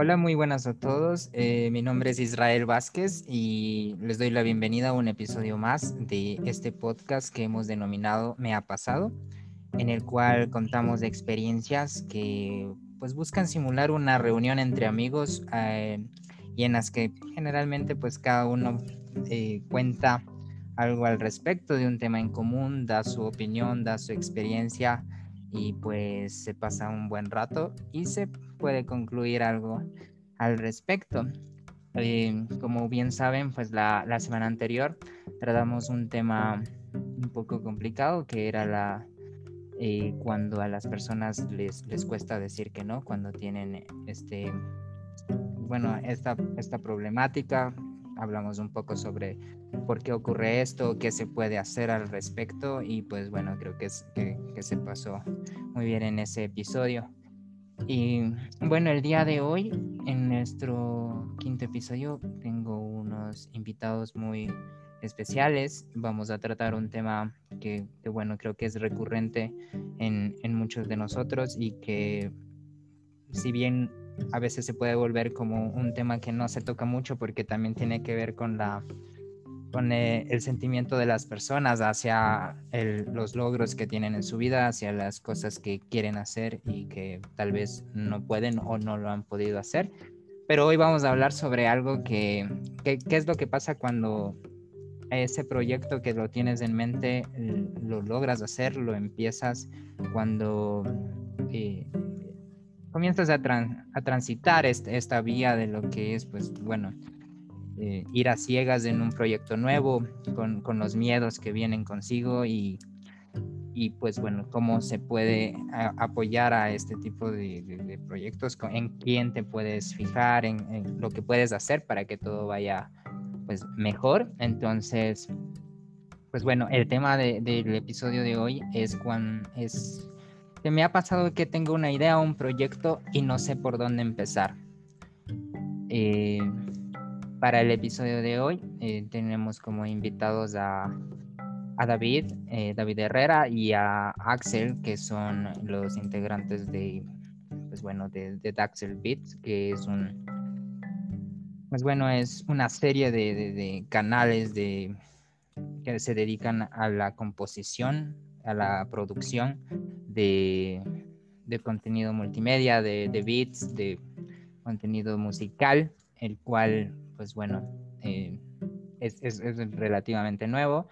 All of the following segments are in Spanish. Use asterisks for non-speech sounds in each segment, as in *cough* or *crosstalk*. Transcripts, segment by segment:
Hola, muy buenas a todos. Eh, mi nombre es Israel Vázquez y les doy la bienvenida a un episodio más de este podcast que hemos denominado Me ha pasado, en el cual contamos de experiencias que pues buscan simular una reunión entre amigos eh, y en las que generalmente pues cada uno eh, cuenta algo al respecto de un tema en común, da su opinión, da su experiencia y pues se pasa un buen rato y se puede concluir algo al respecto. Eh, como bien saben, pues la, semana anterior tratamos un tema un poco complicado que era la eh, cuando a las personas les, les cuesta decir que no, cuando tienen este bueno esta, esta problemática hablamos un poco sobre por qué ocurre esto, qué se puede hacer al respecto y pues bueno, creo que, es, que, se pasó muy bien en ese episodio. Y bueno, el día de hoy, en nuestro quinto episodio, tengo unos invitados muy especiales. Vamos a tratar un tema que, que bueno, creo que es recurrente en, en muchos de nosotros y que si bien a veces se puede volver como un tema que no se toca mucho porque también tiene que ver con la con el sentimiento de las personas hacia los logros que tienen en su vida, hacia las cosas que quieren hacer y que tal vez no pueden o no lo han podido hacer. Pero hoy vamos a hablar sobre algo que, qué es lo que pasa cuando ese proyecto que lo tienes en mente lo logras hacer, lo empiezas cuando eh, comienzas a, a transitar esta vía de lo que es, pues bueno, eh, ir a ciegas en un proyecto nuevo, con, con, los miedos que vienen consigo y, y pues bueno, cómo se puede apoyar a este tipo de, proyectos, en quién te puedes fijar, en, lo que puedes hacer para que todo vaya pues mejor. Entonces, pues bueno, el tema del episodio de hoy es cuando es que me ha pasado que tengo una idea, un proyecto y no sé por dónde empezar. Eh, para el episodio de hoy eh, tenemos como invitados a, David, eh, David Herrera y a Axel, que son los integrantes de, pues bueno, de, de Daxel Beats, que es un, pues bueno, es una serie de, canales de, que se dedican a la composición, a la producción de, contenido multimedia, de, de beats, de contenido musical, el cual pues bueno, eh, es, es, relativamente nuevo,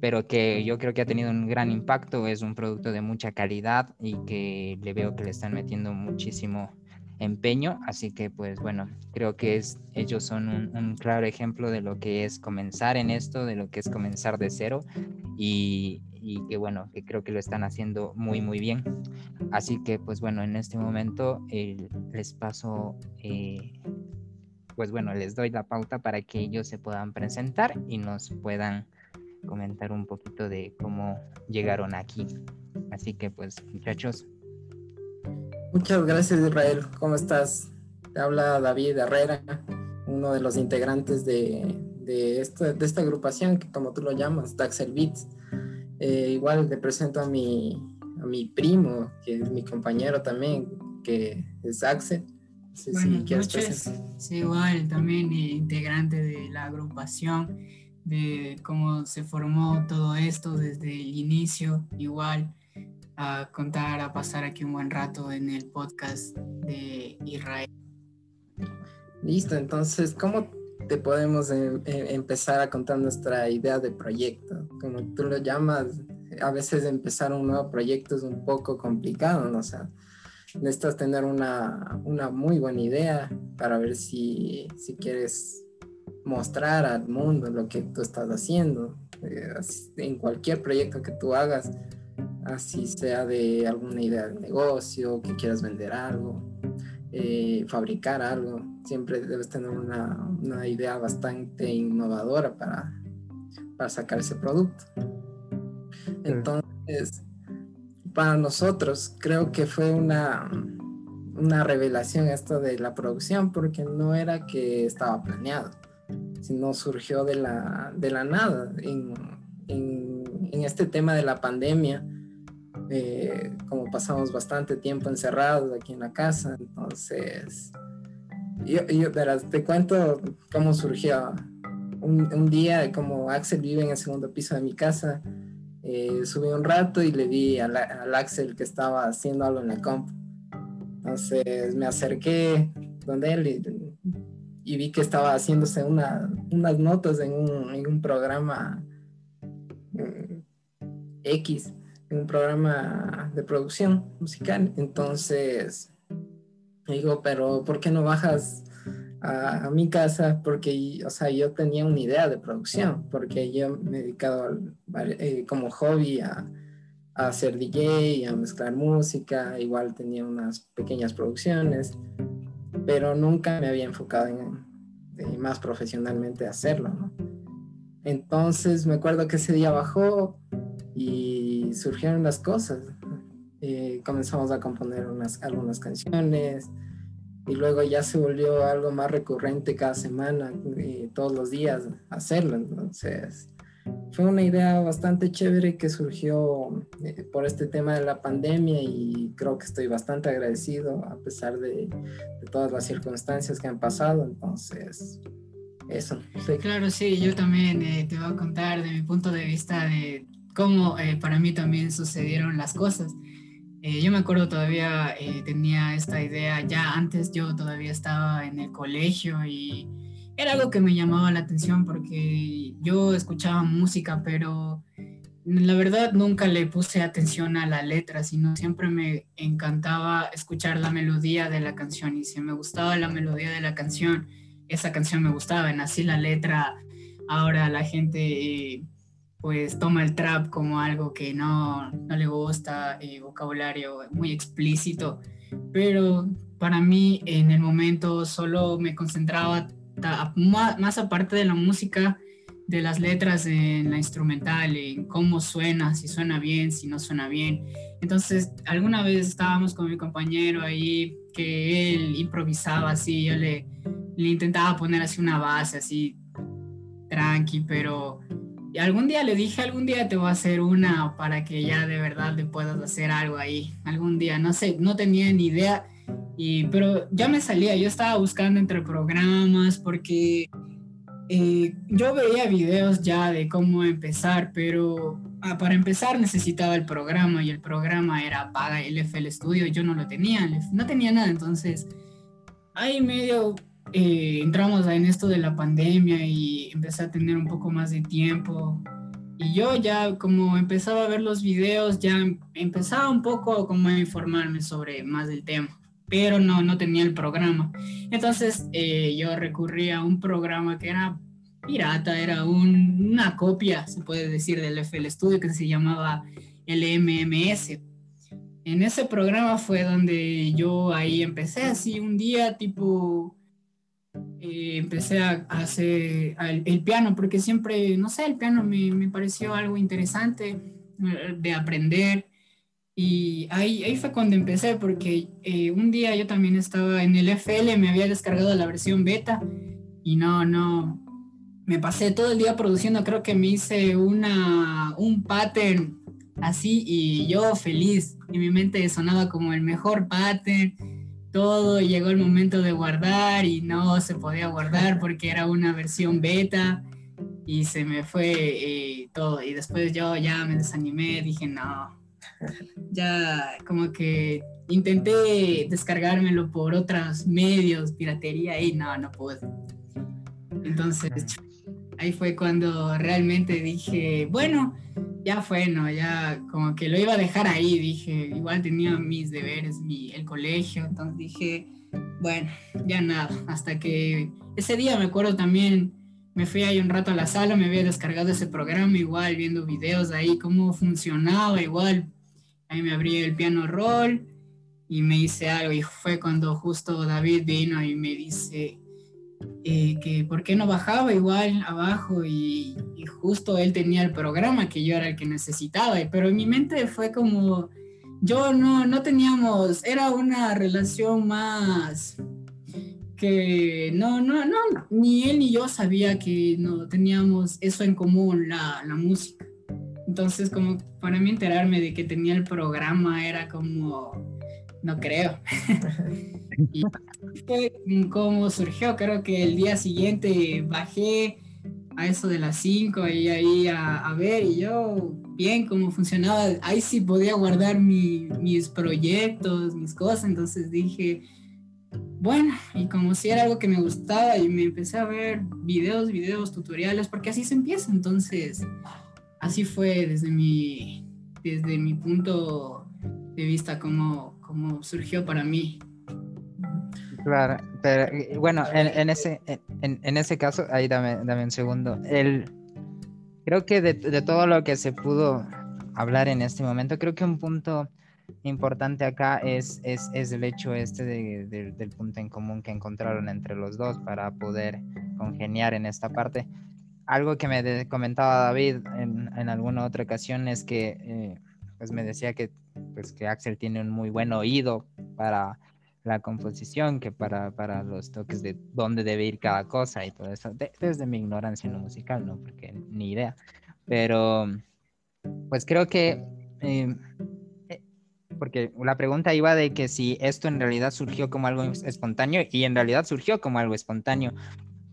pero que yo creo que ha tenido un gran impacto, es un producto de mucha calidad y que le veo que le están metiendo muchísimo empeño, así que pues bueno, creo que es, ellos son un, claro ejemplo de lo que es comenzar en esto, de lo que es comenzar de cero y, y que bueno, que creo que lo están haciendo muy muy bien. Así que pues bueno, en este momento el les paso eh, pues bueno, les doy la pauta para que ellos se puedan presentar y nos puedan comentar un poquito de cómo llegaron aquí. Así que pues muchachos. Muchas gracias Israel, ¿cómo estás? Te habla David Herrera, uno de los integrantes de, de, esta, de esta agrupación que como tú lo llamas, Daxel Beats. Eh, igual te presento a mi, a mi primo, que es mi compañero también, que es Axel. Sí, Buenas noches. Sí, igual, también integrante de la agrupación, de cómo se formó todo esto desde el inicio, igual a contar, a pasar aquí un buen rato en el podcast de Israel. Listo, entonces, ¿cómo te podemos em, em, empezar a contar nuestra idea de proyecto? Como tú lo llamas, a veces empezar un nuevo proyecto es un poco complicado, ¿no? O sea, necesitas tener una, una muy buena idea para ver si, si, quieres mostrar al mundo lo que tú estás haciendo. Eh, en cualquier proyecto que tú hagas, así sea de alguna idea de negocio, que quieras vender algo, eh, fabricar algo, siempre debes tener una, una idea bastante innovadora para, para sacar ese producto. Entonces, para nosotros creo que fue una, una revelación esto de la producción porque no era que estaba planeado, sino surgió de la, de la nada. En, en, este tema de la pandemia, eh, como pasamos bastante tiempo encerrados aquí en la casa, entonces yo, yo te cuento cómo surgió. Un, un, día, como Axel vive en el segundo piso de mi casa, eh, subí un rato y le vi al, Axel que estaba haciendo algo en la comp. Entonces me acerqué donde él y, y vi que estaba haciéndose una, unas notas en un, en un programa X, en un programa de producción musical. Entonces, digo, pero ¿por qué no bajas a, mi casa? Porque, o sea, yo tenía una idea de producción, porque yo me he dedicado eh, como hobby a, a hacer DJ, a mezclar música, igual tenía unas pequeñas producciones, pero nunca me había enfocado en, más profesionalmente hacerlo, ¿no? Entonces me acuerdo que ese día bajó y surgieron las cosas. Eh, comenzamos a componer unas, algunas canciones y luego ya se volvió algo más recurrente cada semana, eh, todos los días hacerlo. Entonces fue una idea bastante chévere que surgió eh, por este tema de la pandemia y creo que estoy bastante agradecido a pesar de, de todas las circunstancias que han pasado. Entonces eso. Claro, sí, yo también eh, te voy a contar de mi punto de vista de cómo eh, para mí también sucedieron las cosas. Eh, yo me acuerdo todavía tenía esta idea, ya antes yo todavía estaba en el colegio y era algo que me llamaba la atención porque yo escuchaba música, pero la verdad nunca le puse atención a la letra, sino siempre me encantaba escuchar la melodía de la canción y si me gustaba la melodía de la canción, esa canción me gustaba, en así la letra, ahora la gente pues toma el trap como algo que no, no le gusta, eh, vocabulario muy explícito, pero para mí en el momento solo me concentraba más aparte de la música, de las letras en la instrumental, en cómo suena, si suena bien, si no suena bien. Entonces, alguna vez estábamos con mi compañero ahí que él improvisaba así, yo le, le intentaba poner así una base así tranqui, pero algún día le dije, algún día te voy a hacer una para que ya de verdad le puedas hacer algo ahí, algún día, no sé, no tenía ni idea, y, pero ya me salía, yo estaba buscando entre programas porque eh, yo veía videos ya de cómo empezar, pero ah, para empezar necesitaba el programa y el programa era paga el FL Studio, yo no lo tenía, no tenía nada, entonces ahí medio eh, entramos en esto de la pandemia y empecé a tener un poco más de tiempo. Y yo ya como empezaba a ver los videos, ya empezaba un poco como a informarme sobre más del tema, pero no, no tenía el programa. Entonces eh, yo recurrí a un programa que era pirata, era una copia, se puede decir, del FL Studio que se llamaba LMMS. En ese programa fue donde yo ahí empecé así un día tipo eh, empecé a, hacer el, piano, porque siempre, no sé, el piano me, me pareció algo interesante eh, de aprender. Y ahí, ahí fue cuando empecé, porque eh, un día yo también estaba en el FL, me había descargado la versión beta y no, no, me pasé todo el día produciendo, creo que me hice una, un pattern así y yo feliz. En mi mente sonaba como el mejor pattern todo, llegó el momento de guardar y no se podía guardar porque era una versión beta y se me fue eh, todo. Y después yo ya me desanimé, dije, no, ya como que intenté descargármelo por otros medios, piratería y no, no pude. Entonces ahí fue cuando realmente dije, bueno, ya fue, ¿no? Ya como que lo iba a dejar ahí, dije, igual tenía mis deberes, mi, el colegio, entonces dije, bueno, ya nada, hasta que ese día me acuerdo también, me fui ahí un rato a la sala, me había descargado ese programa igual, viendo videos ahí, cómo funcionaba igual, ahí me abrí el piano roll y me hice algo. Y fue cuando justo David vino y me dice, eh, que por qué no bajaba igual abajo y, justo él tenía el programa que yo era el que necesitaba, pero en mi mente fue como, yo no, no teníamos, era una relación más que no, no, no, ni él ni yo sabía que no teníamos eso en común, la, la música. Entonces, como para mí enterarme de que tenía el programa era como, no creo. *laughs* y, fue como surgió. Creo que el día siguiente bajé a eso de las 5 y ahí a, ver y yo bien cómo funcionaba. Ahí sí podía guardar mis proyectos, mis cosas. Entonces dije, bueno, y como si era algo que me gustaba y me empecé a ver videos, videos, tutoriales, porque así se empieza. Entonces, así fue desde mi, desde mi punto de vista como, como surgió para mí. Claro, pero bueno, en, ese, en, ese caso, ahí dame, dame un segundo. El, creo que de, de, todo lo que se pudo hablar en este momento, creo que un punto importante acá es, es, es el hecho este de, del punto en común que encontraron entre los dos para poder congeniar en esta parte. Algo que me comentaba David en, en, alguna otra ocasión es que eh, pues me decía que, pues que Axel tiene un muy buen oído para la composición que para, para los toques de dónde debe ir cada cosa y todo eso, desde mi ignorancia en lo musical, ¿no? Porque ni idea. Pero, pues creo que, eh, eh, porque la pregunta iba de que si esto en realidad surgió como algo espontáneo y en realidad surgió como algo espontáneo,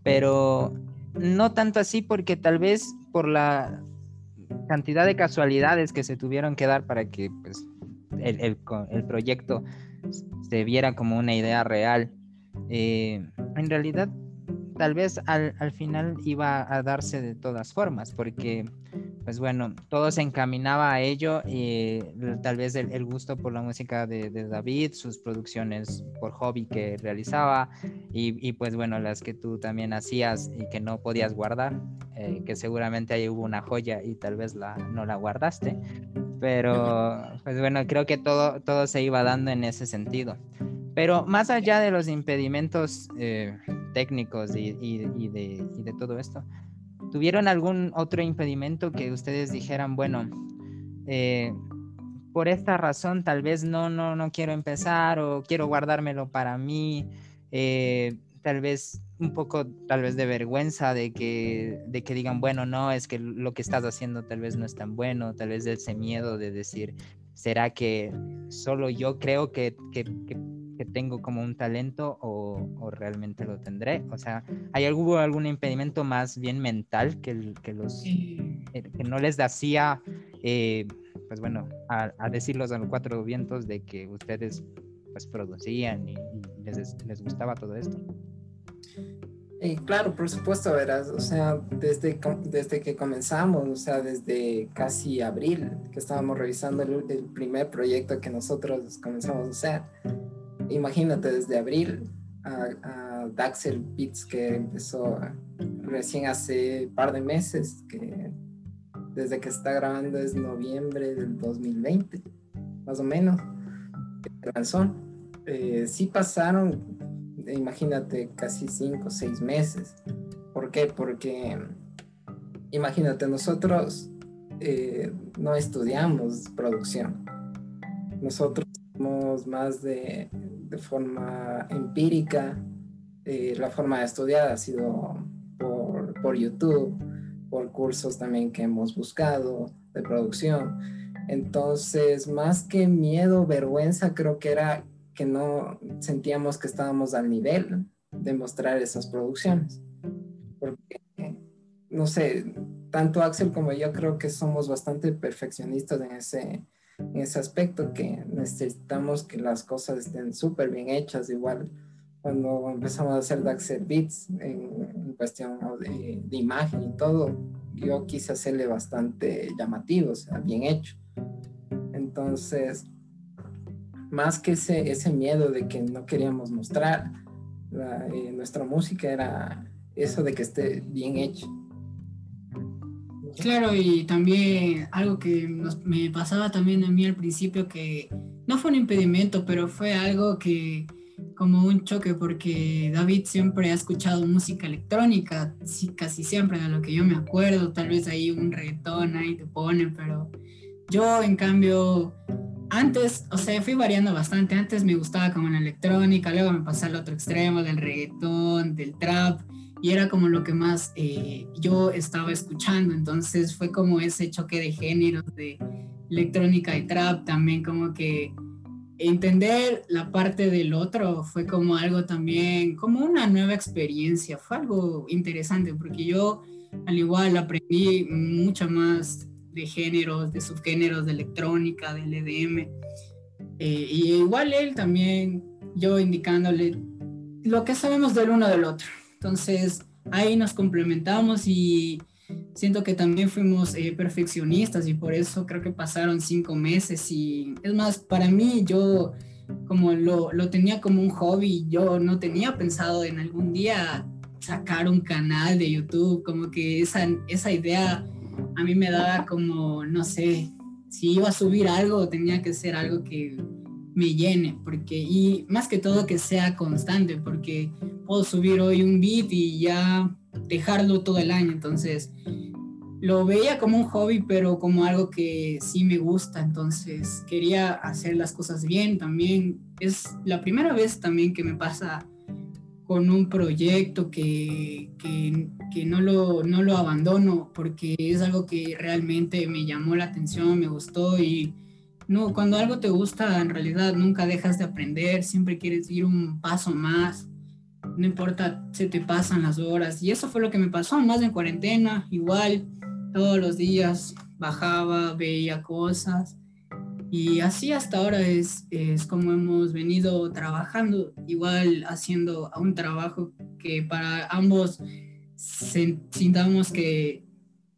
pero no tanto así porque tal vez por la cantidad de casualidades que se tuvieron que dar para que pues, el, el, el proyecto se viera como una idea real. Eh, en realidad, tal vez al, al, final iba a darse de todas formas, porque, pues bueno, todo se encaminaba a ello y tal vez el, gusto por la música de, David, sus producciones por hobby que realizaba y, y, pues bueno, las que tú también hacías y que no podías guardar, eh, que seguramente ahí hubo una joya y tal vez la, no la guardaste. Pero, pues bueno, creo que todo, todo se iba dando en ese sentido. Pero más allá de los impedimentos eh, técnicos y, de, todo esto, ¿tuvieron algún otro impedimento que ustedes dijeran, bueno, eh, por esta razón tal vez no, no, no quiero empezar o quiero guardármelo para mí? Eh, tal vez un poco tal vez de vergüenza de que, de que digan, bueno, no, es que lo que estás haciendo tal vez no es tan bueno, tal vez ese miedo de decir, ¿será que solo yo creo que, que, que, tengo como un talento o, o, realmente lo tendré? O sea, ¿hay algún, algún impedimento más bien mental que, que los, eh, que no les hacía, eh, pues bueno, a, a decirlos a los cuatro vientos de que ustedes pues producían y, les, les gustaba todo esto? Claro, por supuesto, verás, o sea, desde, desde que comenzamos, o sea, desde casi abril, que estábamos revisando el, primer proyecto que nosotros comenzamos a hacer, imagínate, desde abril a, a Daxel Beats, que empezó recién hace un par de meses, que desde que está grabando es noviembre del 2020, más o menos, razón. Eh, sí pasaron imagínate, casi cinco o seis meses. ¿Por qué? Porque, imagínate, nosotros eh, no estudiamos producción. Nosotros somos más de, de forma empírica. Eh, la forma de estudiar ha sido por, por YouTube, por cursos también que hemos buscado de producción. Entonces, más que miedo, vergüenza, creo que era que no sentíamos que estábamos al nivel de mostrar esas producciones. Porque, no sé, tanto Axel como yo creo que somos bastante perfeccionistas en ese, en ese aspecto, que necesitamos que las cosas estén súper bien hechas, igual cuando empezamos a hacer Daxel Beats en, cuestión de, de, imagen y todo, yo quise hacerle bastante llamativo, o sea, bien hecho. Entonces, más que ese, ese miedo de que no queríamos mostrar eh, nuestra música, era eso de que esté bien hecho. Claro, y también algo que me pasaba también a mí al principio, que no fue un impedimento, pero fue algo que como un choque, porque David siempre ha escuchado música electrónica, casi siempre, de lo que yo me acuerdo, tal vez ahí un reggaetón ahí te ponen, pero yo en cambio antes, o sea, fui variando bastante. Antes me gustaba como la electrónica, luego me pasé al otro extremo del reggaetón, del trap, y era como lo que más eh, yo estaba escuchando. Entonces fue como ese choque de géneros de electrónica y trap, también como que entender la parte del otro fue como algo también, como una nueva experiencia, fue algo interesante porque yo al igual aprendí mucho más de géneros, de subgéneros, de electrónica, del EDM. Eh, y igual él también, yo indicándole lo que sabemos del uno del otro. Entonces ahí nos complementamos y siento que también fuimos eh, perfeccionistas y por eso creo que pasaron cinco meses y es más, para mí yo como lo, lo tenía como un hobby, yo no tenía pensado en algún día sacar un canal de YouTube, como que esa, esa idea a mí me daba como, no sé, si iba a subir algo, tenía que ser algo que me llene, porque, y más que todo que sea constante, porque puedo subir hoy un beat y ya dejarlo todo el año, entonces lo veía como un hobby, pero como algo que sí me gusta, entonces quería hacer las cosas bien también. Es la primera vez también que me pasa con un proyecto que, que, no, lo, no lo abandono porque es algo que realmente me llamó la atención, me gustó y no, cuando algo te gusta en realidad nunca dejas de aprender, siempre quieres ir un paso más, no importa, se te pasan las horas. Y eso fue lo que me pasó, más en cuarentena, igual todos los días bajaba, veía cosas y así hasta ahora es, es como hemos venido trabajando, igual haciendo un trabajo que para ambos sintamos que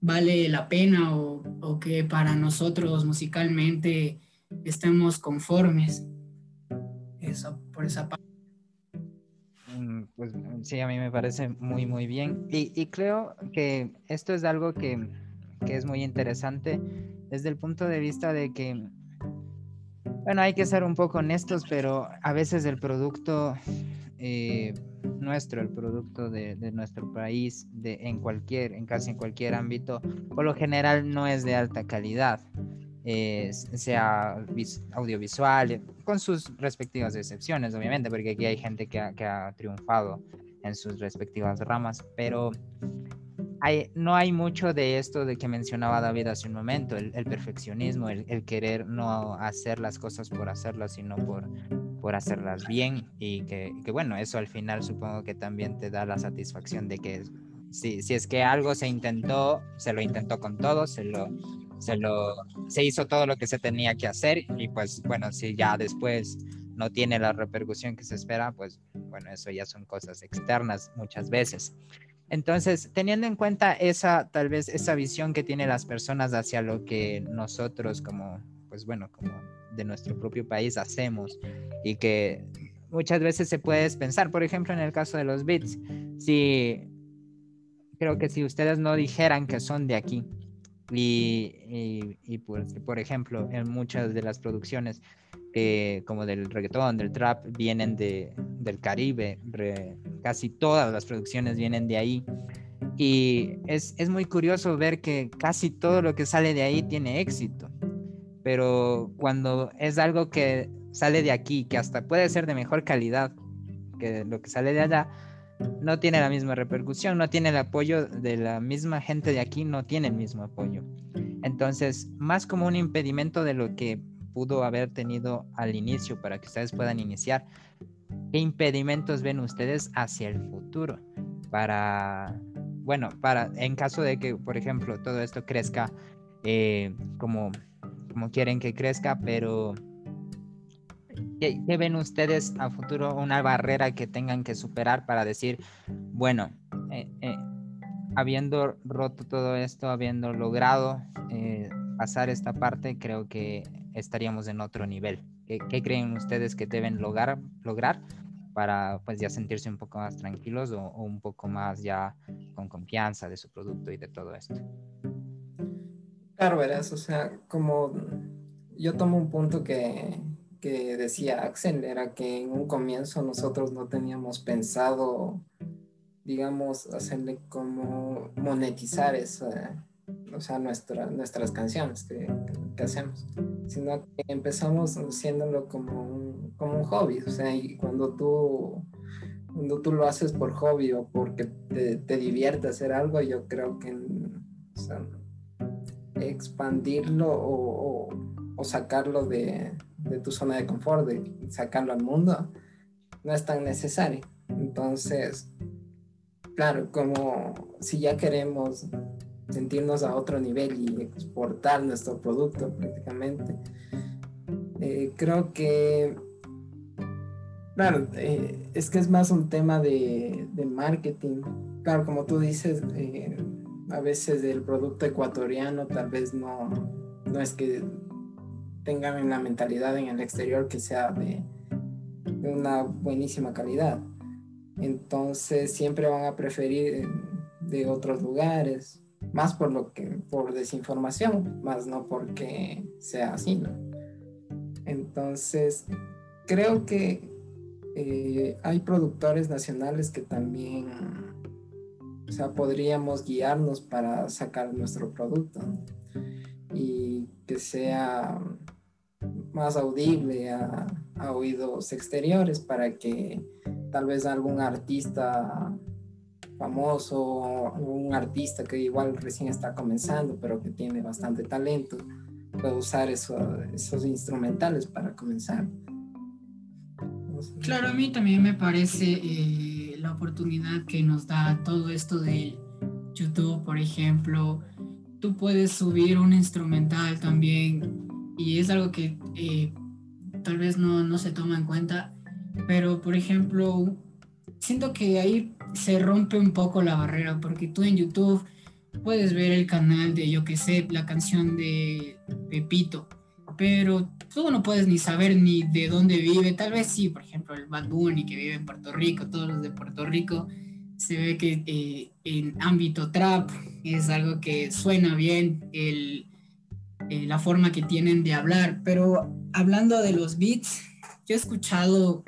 vale la pena o, o que para nosotros musicalmente estemos conformes. Eso, por esa parte. Mm, pues sí, a mí me parece muy, muy bien. Y, y creo que esto es algo que, que, es muy interesante desde el punto de vista de que bueno, hay que ser un poco honestos, pero a veces el producto eh, nuestro, el producto de, nuestro país, de, en cualquier, en casi en cualquier ámbito, por lo general no es de alta calidad, sea audiovisual, con sus respectivas excepciones, obviamente, porque aquí hay gente que ha triunfado en sus respectivas ramas, pero no hay mucho de esto de que mencionaba David hace un momento, el, perfeccionismo, el, querer no hacer las cosas por hacerlas, sino por, por hacerlas bien. Y que, bueno, eso al final supongo que también te da la satisfacción de que si, si es que algo se intentó, se lo intentó con todo, se lo, se lo, se hizo todo lo que se tenía que hacer y pues bueno, si ya después no tiene la repercusión que se espera, pues bueno, eso ya son cosas externas muchas veces. Entonces, teniendo en cuenta esa, tal vez, esa visión que tienen las personas hacia lo que nosotros como, pues bueno, como de nuestro propio país hacemos y que muchas veces se puede pensar, por ejemplo, en el caso de los beats, si creo que si ustedes no dijeran que son de aquí y, pues, por ejemplo, en muchas de las producciones como del reggaetón, del trap, vienen de, del Caribe, casi todas las producciones vienen de ahí. Y es, es, muy curioso ver que casi todo lo que sale de ahí tiene éxito. Pero cuando es algo que sale de aquí, que hasta puede ser de mejor calidad que lo que sale de allá, no tiene la misma repercusión, no tiene el apoyo de la misma gente de aquí, no tiene el mismo apoyo. Entonces, más como un impedimento de lo que pudo haber tenido al inicio para que ustedes puedan iniciar. ¿Qué impedimentos ven ustedes hacia el futuro? Para, bueno, para, en caso de que, por ejemplo, todo esto crezca eh, como, como quieren que crezca, pero ¿qué, ven ustedes a futuro una barrera que tengan que superar para decir, bueno, eh, eh, habiendo roto todo esto, habiendo logrado pasar esta parte, creo que estaríamos en otro nivel. ¿Qué, creen ustedes que deben lograr, lograr para pues ya sentirse un poco más tranquilos o, un poco más ya con confianza de su producto y de todo esto? Claro, verás, o sea, como yo tomo un punto que, que decía Axel, era que en un comienzo nosotros no teníamos pensado, digamos, hacerle como monetizar esa, o sea, nuestra, nuestras canciones que, que, hacemos, sino que empezamos haciéndolo como un, como un hobby, o sea, y cuando tú, cuando tú lo haces por hobby o porque te, te divierte hacer algo, yo creo que o sea, expandirlo o, o, sacarlo de, de tu zona de confort, de sacarlo al mundo, no es tan necesario. Entonces, claro, como si ya queremos sentirnos a otro nivel y exportar nuestro producto prácticamente, eh, creo que, claro, eh, es que es más un tema de, marketing. Claro, como tú dices, eh, a veces el producto ecuatoriano tal vez no, no es que tengan la mentalidad en el exterior que sea de, de una buenísima calidad. Entonces siempre van a preferir de otros lugares, más por lo que por desinformación, más no porque sea así, ¿no? Entonces, creo que eh, hay productores nacionales que también, o sea, podríamos guiarnos para sacar nuestro producto y que sea más audible a, a oídos exteriores para que tal vez algún artista famoso, un artista que igual recién está comenzando, pero que tiene bastante talento, puede usar esos instrumentales para comenzar. Claro, a mí también me parece eh, la oportunidad que nos da todo esto de YouTube, por ejemplo. Tú puedes subir un instrumental también y es algo que eh, tal vez no, no se toma en cuenta, pero por ejemplo, siento que ahí se rompe un poco la barrera, porque tú en YouTube puedes ver el canal de, yo que sé, la canción de Pepito, pero tú no puedes ni saber ni de dónde vive, tal vez sí, por ejemplo, el Bad Bunny que vive en Puerto Rico, todos los de Puerto Rico, se ve que eh, en ámbito trap es algo que suena bien, el, eh, la forma que tienen de hablar, pero hablando de los beats, yo he escuchado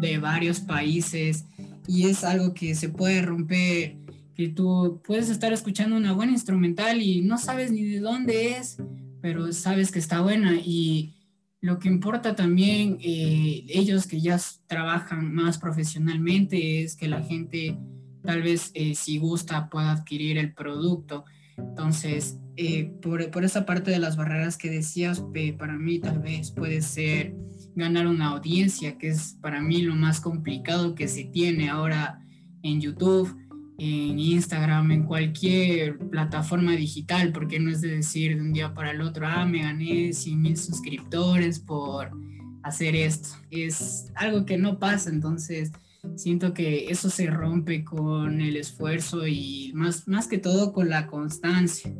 de varios países y es algo que se puede romper, que tú puedes estar escuchando una buena instrumental y no sabes ni de dónde es, pero sabes que está buena y lo que importa también, eh, ellos que ya trabajan más profesionalmente, es que la gente tal vez eh, si gusta pueda adquirir el producto. Entonces, eh, por, por, esa parte de las barreras que decías, para mí tal vez puede ser ganar una audiencia, que es para mí lo más complicado que se tiene ahora en YouTube, en Instagram, en cualquier plataforma digital, porque no es de decir de un día para el otro, ah, me gané 100 mil suscriptores por hacer esto. Es algo que no pasa, entonces siento que eso se rompe con el esfuerzo y más, más que todo con la constancia.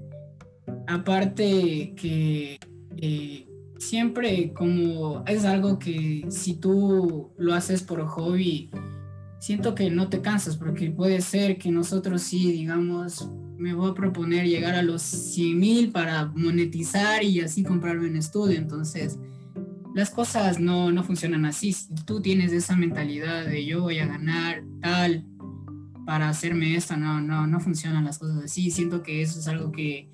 Aparte que eh, siempre como es algo que si tú lo haces por hobby, siento que no te cansas porque puede ser que nosotros sí, digamos, me voy a proponer llegar a los 100 mil para monetizar y así comprarme un estudio. Entonces, las cosas no, no funcionan así. Si tú tienes esa mentalidad de yo voy a ganar tal para hacerme esto, no, no, no funcionan las cosas así. Siento que eso es algo que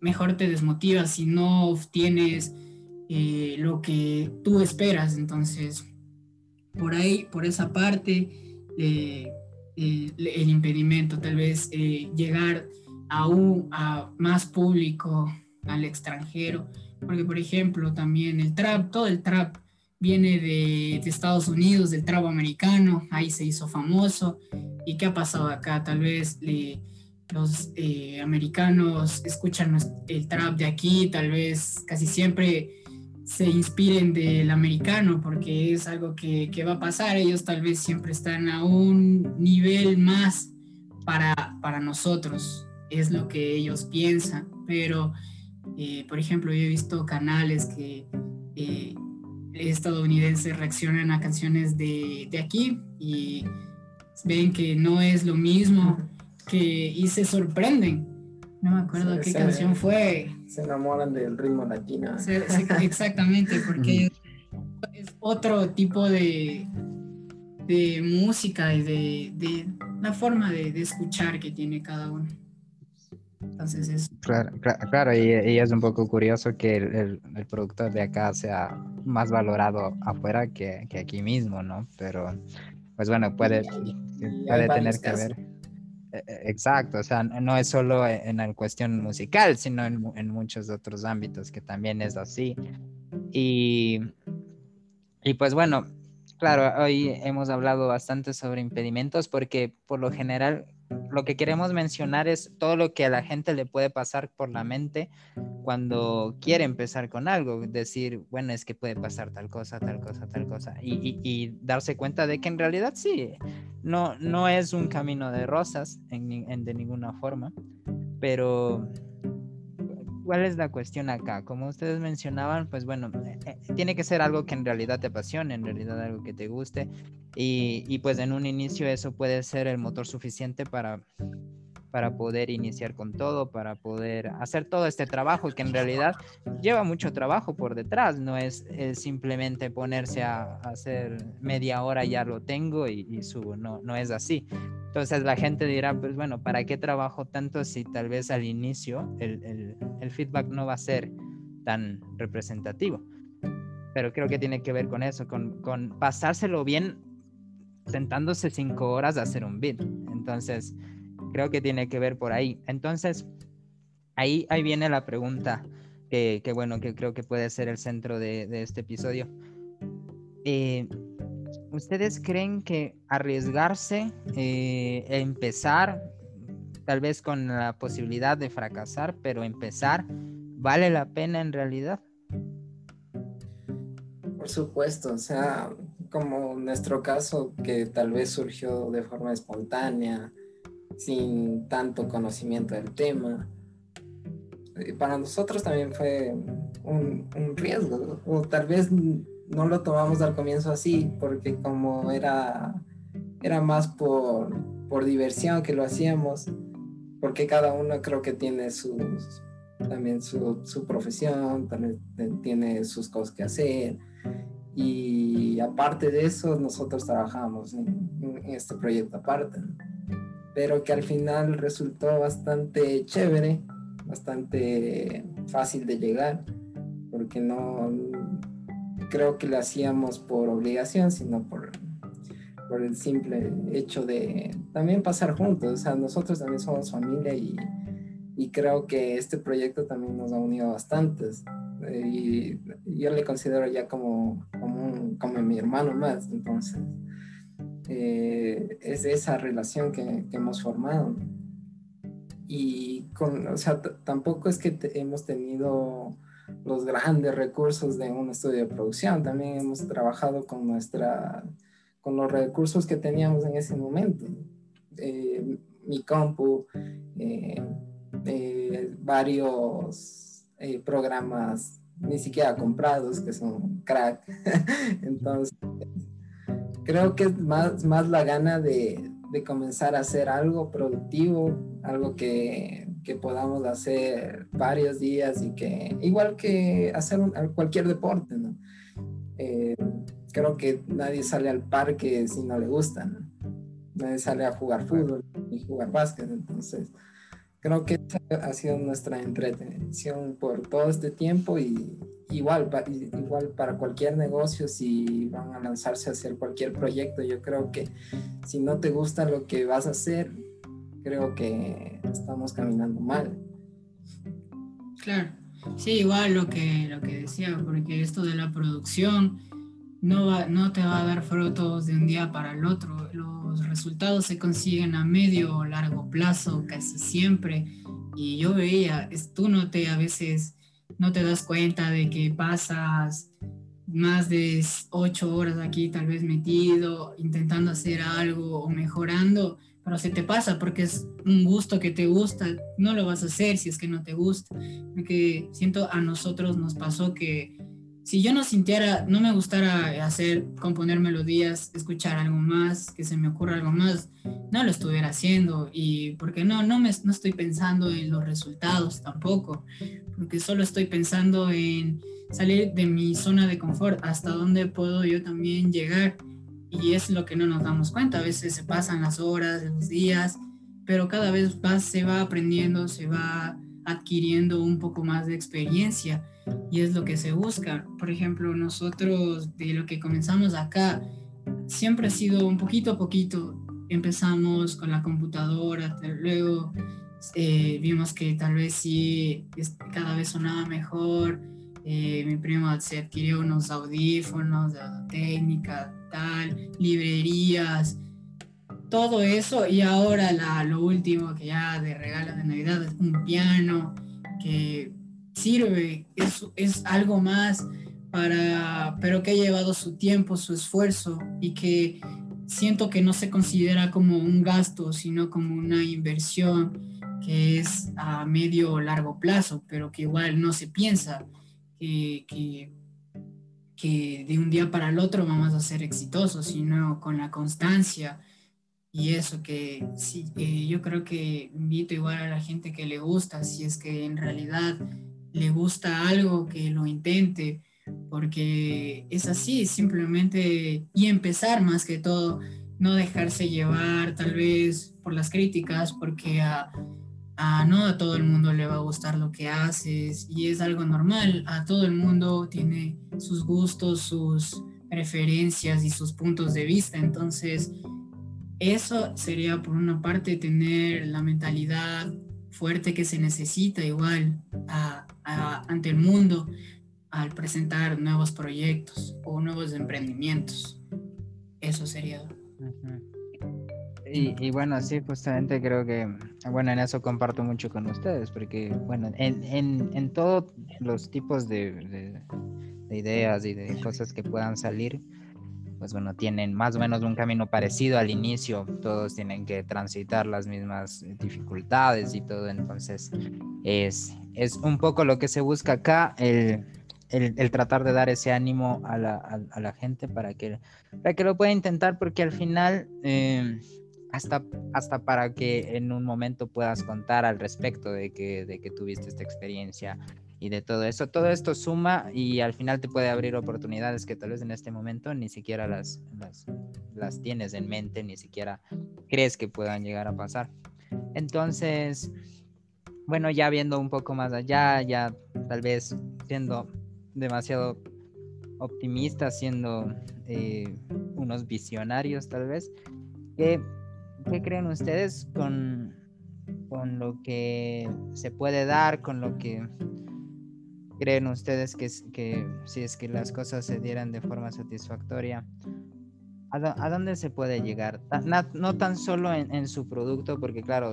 mejor te desmotiva si no tienes eh, lo que tú esperas. Entonces, por ahí, por esa parte, eh, eh, el impedimento, tal vez llegar aún a más público al extranjero, porque por ejemplo también el trap, todo el trap viene de, Estados Unidos, del trap americano, ahí se hizo famoso. ¿Y qué ha pasado acá? Tal vez los americanos escuchan el trap de aquí, tal vez casi siempre se inspiren del americano, porque es algo que, va a pasar. Ellos tal vez siempre están a un nivel más para, para nosotros, es lo que ellos piensan. Pero, eh, por ejemplo, yo he visto canales que eh, estadounidenses reaccionan a canciones de, de aquí y ven que no es lo mismo que, y se sorprenden no me acuerdo qué canción fue. Se enamoran del ritmo latino. exactamente, porque es otro tipo de, de música y de, de la forma de, de, escuchar que tiene cada uno. Entonces es... Claro, claro, y, es un poco curioso que el, el, productor de acá sea más valorado afuera que, que, aquí mismo, ¿no? Pero, pues bueno, puede, puede tener que ver. E, e, exacto, o sea, no es solo en la cuestión musical, sino en, muchos otros ámbitos que también es así. Y, y pues bueno, claro, hoy hemos hablado bastante sobre impedimentos porque por lo general lo que queremos mencionar es todo lo que a la gente le puede pasar por la mente cuando quiere empezar con algo, decir, bueno, es que puede pasar tal cosa, tal cosa, tal cosa, y, darse cuenta de que en realidad sí, no, no es un camino de rosas en, de ninguna forma, pero ¿cuál es la cuestión acá? Como ustedes mencionaban, pues bueno, eh, eh, tiene que ser algo que en realidad te apasione, en realidad algo que te guste. Y, y, pues en un inicio eso puede ser el motor suficiente para para poder iniciar con todo, para poder hacer todo este trabajo que en realidad lleva mucho trabajo por detrás, no es, simplemente ponerse a, hacer media hora ya lo tengo y, subo, no, no es así. Entonces la gente dirá, pues bueno, ¿para qué trabajo tanto si tal vez al inicio el, el feedback no va a ser tan representativo? Pero creo que tiene que ver con eso, con, con pasárselo bien sentándose cinco horas a hacer un beat. Entonces, creo que tiene que ver por ahí. Entonces, ahí, ahí viene la pregunta que, bueno, que creo que puede ser el centro de, este episodio. Eh, ¿Ustedes creen que arriesgarse, eh, empezar, tal vez con la posibilidad de fracasar, pero empezar, vale la pena en realidad? Por supuesto, o sea, como nuestro caso que tal vez surgió de forma espontánea, sin tanto conocimiento del tema. Para nosotros también fue un, riesgo, o tal vez no lo tomamos al comienzo así, porque como era, era más por, por diversión que lo hacíamos, porque cada uno creo que tiene sus, también su, su, profesión, también tiene sus cosas que hacer. Y aparte de eso, nosotros trabajamos en, en este proyecto aparte pero que al final resultó bastante chévere, bastante fácil de llegar, porque no creo que lo hacíamos por obligación, sino por, por el simple hecho de también pasar juntos. O sea, nosotros también somos familia y, y creo que este proyecto también nos ha unido bastantes. Y yo le considero ya como, como, como mi hermano más, entonces eh, es esa relación que, hemos formado. Y con, o sea, tampoco es que hemos tenido los grandes recursos de un estudio de producción, también hemos trabajado con nuestra, con los recursos que teníamos en ese momento. Eh, mi compu, eh, varios programas ni siquiera comprados que son crack. *laughs* Entonces, creo que es más, más la gana de, de comenzar a hacer algo productivo, algo que, que, podamos hacer varios días y que, igual que hacer cualquier deporte, ¿no? Eh, creo que nadie sale al parque si no le gusta, ¿no? Nadie sale a jugar fútbol y jugar básquet, entonces creo que esa ha sido nuestra entretención por todo este tiempo y, igual, igual para cualquier negocio, si van a lanzarse a hacer cualquier proyecto, yo creo que si no te gusta lo que vas a hacer, creo que estamos caminando mal. Claro, sí, igual lo que, lo que decía, porque esto de la producción no, va, no te va a dar frutos de un día para el otro. Los resultados se consiguen a medio o largo plazo, casi siempre. Y yo veía, tú no te a veces no te das cuenta de que pasas más de ocho horas aquí tal vez metido, intentando hacer algo o mejorando, pero se te pasa porque es un gusto que te gusta, no lo vas a hacer si es que no te gusta. Porque siento a nosotros nos pasó que si yo no sintiera, no me gustara hacer, componer melodías, escuchar algo más, que se me ocurra algo más, no lo estuviera haciendo. Y porque no, no, me, no estoy pensando en los resultados tampoco, porque solo estoy pensando en salir de mi zona de confort, hasta dónde puedo yo también llegar. Y es lo que no nos damos cuenta, a veces se pasan las horas, los días, pero cada vez más se va aprendiendo, se va adquiriendo un poco más de experiencia y es lo que se busca. Por ejemplo, nosotros de lo que comenzamos acá, siempre ha sido un poquito a poquito. Empezamos con la computadora, luego eh, vimos que tal vez sí cada vez sonaba mejor, Eh, mi primo se adquirió unos audífonos de técnica, tal, librerías, todo eso. Y ahora la, lo último que ya de regalo de Navidad es un piano que sirve, es, es algo más para, pero que ha llevado su tiempo, su esfuerzo y que siento que no se considera como un gasto, sino como una inversión que es a medio o largo plazo, pero que igual no se piensa que, que, que de un día para el otro vamos a ser exitosos, sino con la constancia y eso que sí, yo creo que invito igual a la gente que le gusta, si es que en realidad le gusta algo, que lo intente, porque es así, simplemente, y empezar más que todo, no dejarse llevar tal vez por las críticas, porque a, no a todo el mundo le va a gustar lo que haces, y es algo normal, a todo el mundo tiene sus gustos, sus preferencias y sus puntos de vista, entonces eso sería por una parte tener la mentalidad fuerte que se necesita igual ante el mundo, al presentar nuevos proyectos o nuevos emprendimientos. Eso sería. Y, bueno, sí, justamente creo que, bueno, en eso comparto mucho con ustedes, porque, bueno, en, en, todos los tipos de, de, ideas y de cosas que puedan salir, pues bueno, tienen más o menos un camino parecido al inicio, todos tienen que transitar las mismas dificultades y todo, entonces es, es un poco lo que se busca acá, el, el, tratar de dar ese ánimo a la, a, la, gente para que, para que lo pueda intentar, porque al final, eh, hasta, hasta para que en un momento puedas contar al respecto de que, de que tuviste esta experiencia y de todo eso, todo esto suma y al final te puede abrir oportunidades que tal vez en este momento ni siquiera las, las, tienes en mente, ni siquiera crees que puedan llegar a pasar. Entonces, bueno, ya viendo un poco más allá, ya tal vez siendo demasiado optimistas, siendo eh, unos visionarios tal vez. ¿Qué, ¿Qué, creen ustedes con, con lo que se puede dar, con lo que creen ustedes que, que si es que las cosas se dieran de forma satisfactoria? ¿A, dónde se puede llegar? No, tan solo en, en, su producto, porque claro,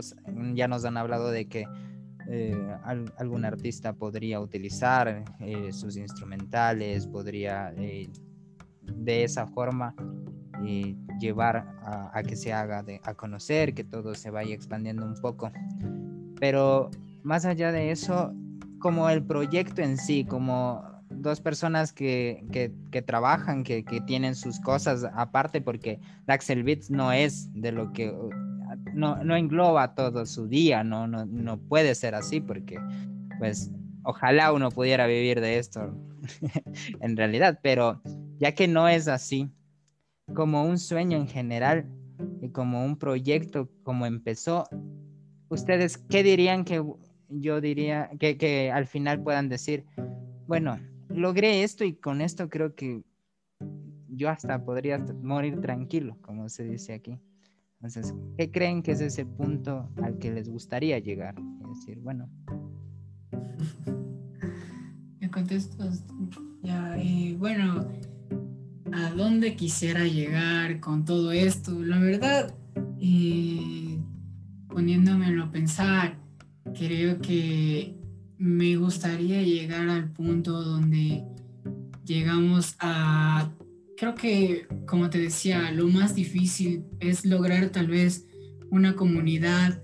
ya nos han hablado de que eh, algún artista podría utilizar eh, sus instrumentales, podría eh, de esa forma llevar a, que se haga a conocer, que todo se vaya expandiendo un poco. Pero más allá de eso, como el proyecto en sí, como dos personas que, que, trabajan, que, que, tienen sus cosas aparte, porque Daxel Beats no es de lo que no, no engloba todo su día, ¿no? No, no puede ser así porque, pues, ojalá uno pudiera vivir de esto *laughs* en realidad, pero ya que no es así, como un sueño en general y como un proyecto como empezó, ¿ustedes qué dirían que yo diría que, que al final puedan decir, bueno, logré esto y con esto creo que yo hasta podría morir tranquilo, como se dice aquí? Entonces, ¿qué creen que es ese punto al que les gustaría llegar? Es decir, bueno. *laughs* Me contestas. Ya, eh, bueno, ¿a dónde quisiera llegar con todo esto? La verdad, eh, poniéndomelo a pensar, creo que me gustaría llegar al punto donde llegamos a creo que, como te decía, lo más difícil es lograr tal vez una comunidad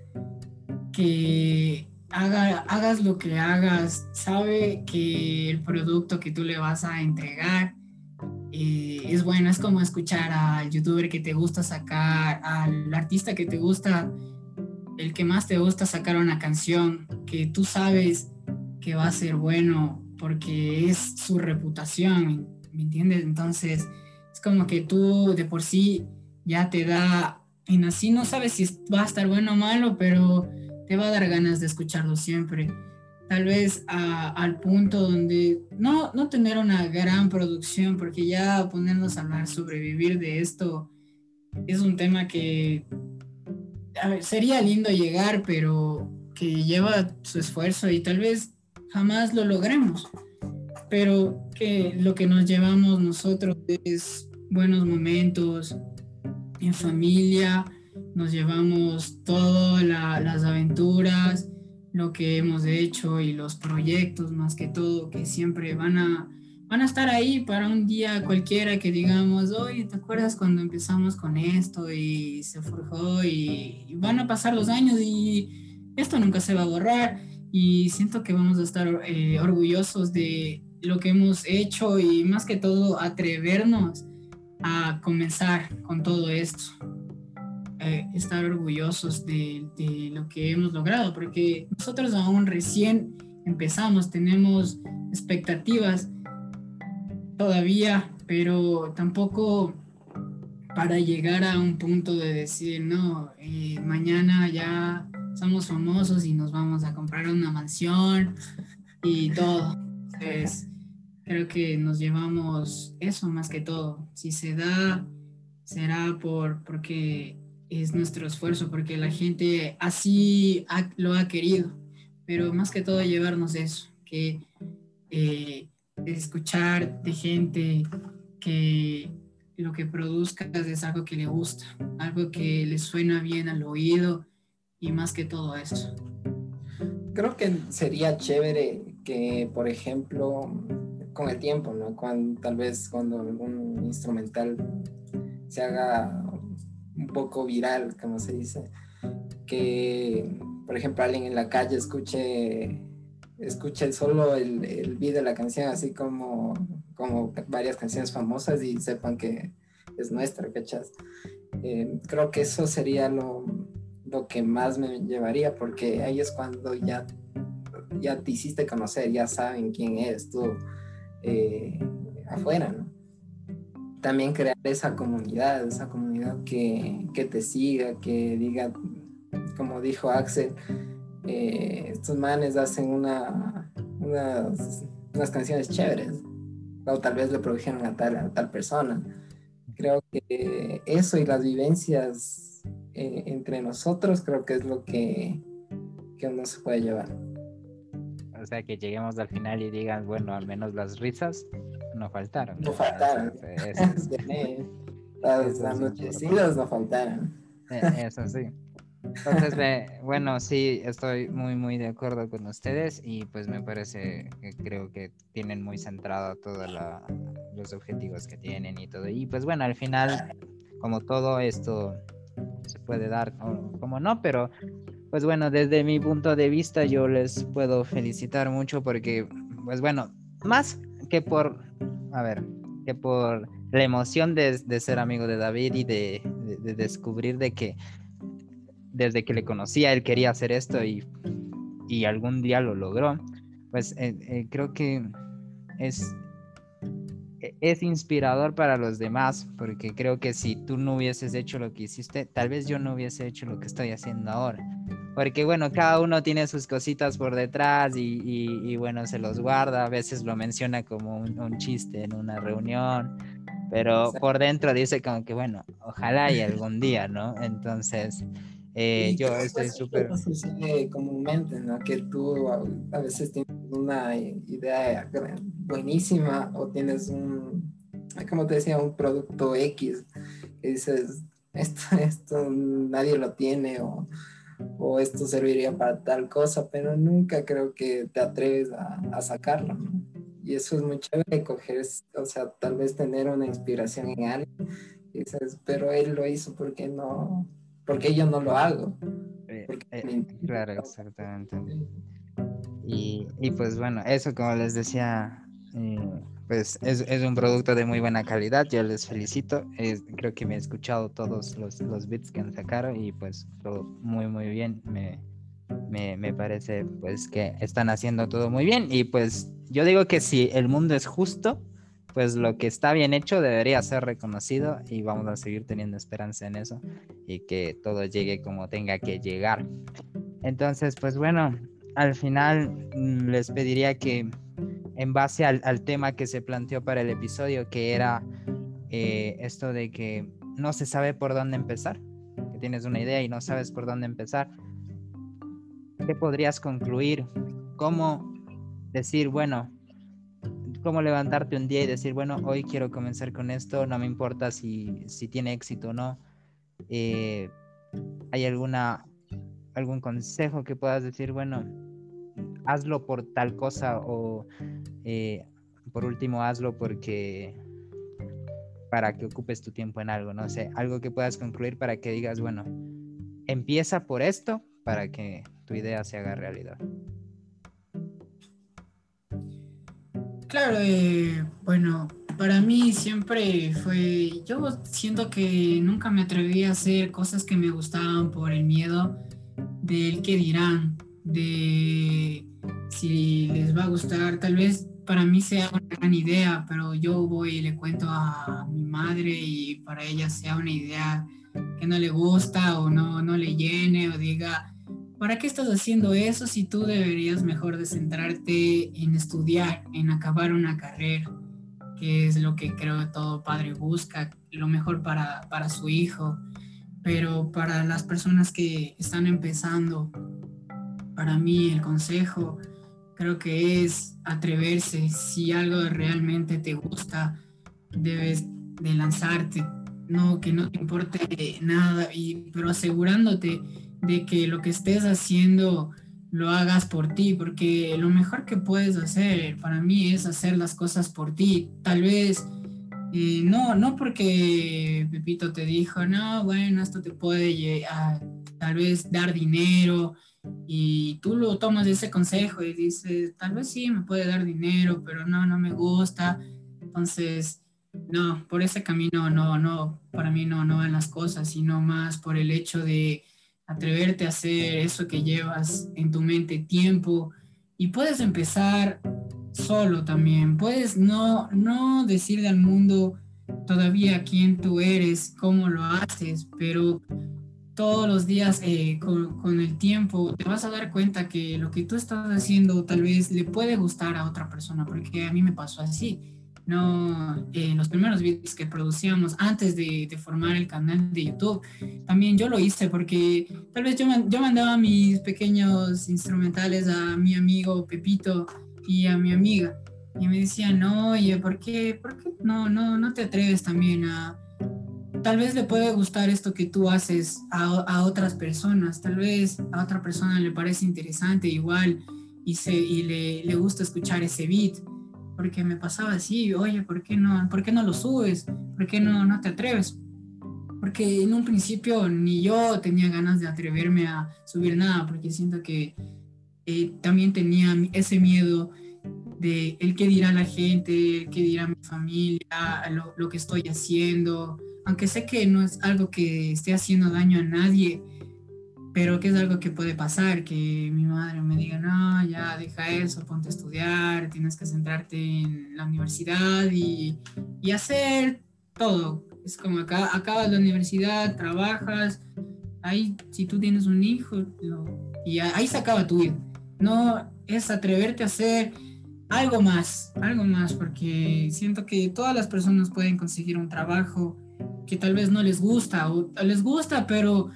que haga, hagas lo que hagas, sabe que el producto que tú le vas a entregar eh, es bueno, es como escuchar al youtuber que te gusta sacar, al artista que te gusta, el que más te gusta sacar una canción, que tú sabes que va a ser bueno porque es su reputación, ¿me entiendes? Entonces, es como que tú de por sí ya te da, en así no sabes si va a estar bueno o malo, pero te va a dar ganas de escucharlo siempre. Tal vez al punto donde no, no tener una gran producción, porque ya ponernos a hablar sobre vivir de esto es un tema que sería lindo llegar, pero que lleva su esfuerzo y tal vez jamás lo logremos. Pero que lo que nos llevamos nosotros es buenos momentos en familia, nos llevamos todas las aventuras, lo que hemos hecho y los proyectos más que todo que siempre van a van a estar ahí para un día cualquiera que digamos, oye, ¿te acuerdas cuando empezamos con esto y se forjó y, van a pasar los años y esto nunca se va a borrar y siento que vamos a estar eh, orgullosos de lo que hemos hecho y más que todo atrevernos a comenzar con todo esto. Eh, estar orgullosos de, de lo que hemos logrado, porque nosotros aún recién empezamos, tenemos expectativas todavía, pero tampoco para llegar a un punto de decir, no, eh, mañana ya somos famosos y nos vamos a comprar una mansión y todo. Entonces, creo que nos llevamos eso más que todo. Si se da, será por, porque es nuestro esfuerzo, porque la gente así lo ha querido. Pero más que todo llevarnos eso, que eh, escuchar de gente que lo que produzcas es algo que le gusta, algo que le suena bien al oído y más que todo eso. Creo que sería chévere que, por ejemplo, con el tiempo, ¿no? Cuando, tal vez cuando algún instrumental se haga un poco viral, como se dice, que, por ejemplo, alguien en la calle escuche escuchen solo el, el beat de la canción, así como, como varias canciones famosas y sepan que es nuestra, ¿cachas? Eh, creo que eso sería lo, lo, que más me llevaría, porque ahí es cuando ya, ya te hiciste conocer, ya saben quién eres tú eh, afuera, ¿no? También crear esa comunidad, esa comunidad que, que te siga, que diga, como dijo Axel, eh, estos manes hacen una, unas, canciones chéveres, o tal vez le produjeron a tal, a tal persona. Creo que eso y las vivencias eh, entre nosotros creo que es lo que, que uno se puede llevar. O sea, que lleguemos al final y digan, bueno, al menos las risas no faltaron. No faltaron. *laughs* las, las nochecidas no faltaron. Eh, eso sí. Entonces, bueno, sí, estoy muy, muy de acuerdo con ustedes y pues me parece que creo que tienen muy centrado todos los objetivos que tienen y todo. Y pues bueno, al final, como todo esto se puede dar como no, pero pues bueno, desde mi punto de vista yo les puedo felicitar mucho porque, pues bueno, más que por, a ver, que por la emoción de, ser amigo de David y de descubrir de que desde que le conocía, él quería hacer esto y, y algún día lo logró, pues eh, eh, creo que es, e, es inspirador para los demás, porque creo que si tú no hubieses hecho lo que hiciste, tal vez yo no hubiese hecho lo que estoy haciendo ahora. Porque bueno, cada uno tiene sus cositas por detrás y, y, bueno, se los guarda, a veces lo menciona como un, un chiste en una reunión, pero por dentro dice como que bueno, ojalá y algún día, ¿no? Entonces, eh, yo estoy súper... comúnmente, ¿no? Que tú a, veces tienes una idea buenísima o tienes un, como te decía, un producto X que dices, *laughs* esto, esto nadie lo tiene o, o esto serviría para tal cosa, pero nunca creo que te atreves a, a sacarlo, ¿no? Y eso es muy chévere, coger, o sea, tal vez tener una inspiración en alguien. Y dices, pero él lo hizo porque no, porque yo no lo hago. Eh, eh, claro, exactamente. Y, y, pues bueno, eso como les decía, eh, pues es, es, un producto de muy buena calidad, yo les felicito, creo que me he escuchado todos los, los bits que han sacado y pues todo muy muy bien, me, me, me, parece pues que están haciendo todo muy bien. Y pues yo digo que si el mundo es justo, pues lo que está bien hecho debería ser reconocido y vamos a seguir teniendo esperanza en eso y que todo llegue como tenga que llegar. Entonces, pues bueno, al final mm, les pediría que en base al, tema que se planteó para el episodio, que era eh, esto de que no se sabe por dónde empezar, que tienes una idea y no sabes por dónde empezar, ¿qué podrías concluir? ¿Cómo decir, bueno, cómo levantarte un día y decir, bueno, hoy quiero comenzar con esto, no me importa si, si tiene éxito o no. Eh, ¿Hay alguna, algún consejo que puedas decir, bueno, hazlo por tal cosa o eh, por último hazlo porque para que ocupes tu tiempo en algo, no sé, algo que puedas concluir para que digas, bueno, empieza por esto para que tu idea se haga realidad. Claro, eh, bueno, para mí siempre fue, yo siento que nunca me atreví a hacer cosas que me gustaban por el miedo del que dirán, de si les va a gustar, tal vez para mí sea una gran idea, pero yo voy y le cuento a mi madre y para ella sea una idea que no le gusta o no, no le llene o diga, ¿para qué estás haciendo eso si tú deberías mejor de centrarte en estudiar, en acabar una carrera, que es lo que creo que todo padre busca, lo mejor para, para su hijo? Pero para las personas que están empezando, para mí el consejo creo que es atreverse, si algo realmente te gusta, debes de lanzarte, no que no te importe nada, y, pero asegurándote de que lo que estés haciendo lo hagas por ti, porque lo mejor que puedes hacer para mí es hacer las cosas por ti. Tal vez, eh, no, no porque Pepito te dijo, no, bueno, esto te puede tal vez dar dinero y tú lo tomas ese consejo y dices, tal vez sí, me puede dar dinero, pero no, no me gusta. Entonces, no, por ese camino no, no, para mí no, no van las cosas, sino más por el hecho de atreverte a hacer eso que llevas en tu mente tiempo y puedes empezar solo también. Puedes no, no decirle al mundo todavía quién tú eres, cómo lo haces, pero todos los días eh, con, con, el tiempo te vas a dar cuenta que lo que tú estás haciendo tal vez le puede gustar a otra persona, porque a mí me pasó así no, en los primeros videos que producíamos antes de, de, formar el canal de YouTube, también yo lo hice porque tal vez yo, yo mandaba mis pequeños instrumentales a mi amigo Pepito y a mi amiga. Y me decían, no, oye, ¿por qué, por qué no, no, no te atreves también a... Tal vez le puede gustar esto que tú haces a, a otras personas, tal vez a otra persona le parece interesante igual y, se, y le, le gusta escuchar ese beat porque me pasaba así, oye, ¿por qué no, por qué no lo subes? ¿Por qué no, no te atreves? Porque en un principio ni yo tenía ganas de atreverme a subir nada, porque siento que eh, también tenía ese miedo de el que dirá la gente, el que dirá mi familia, lo, lo que estoy haciendo, aunque sé que no es algo que esté haciendo daño a nadie, pero que es algo que puede pasar, que mi madre me diga, no, ya deja eso, ponte a estudiar, tienes que centrarte en la universidad y, y hacer todo. Es como acá, acabas la universidad, trabajas, ahí si tú tienes un hijo, y ahí se acaba tu vida. No es atreverte a hacer algo más, algo más, porque siento que todas las personas pueden conseguir un trabajo que tal vez no les gusta o les gusta, pero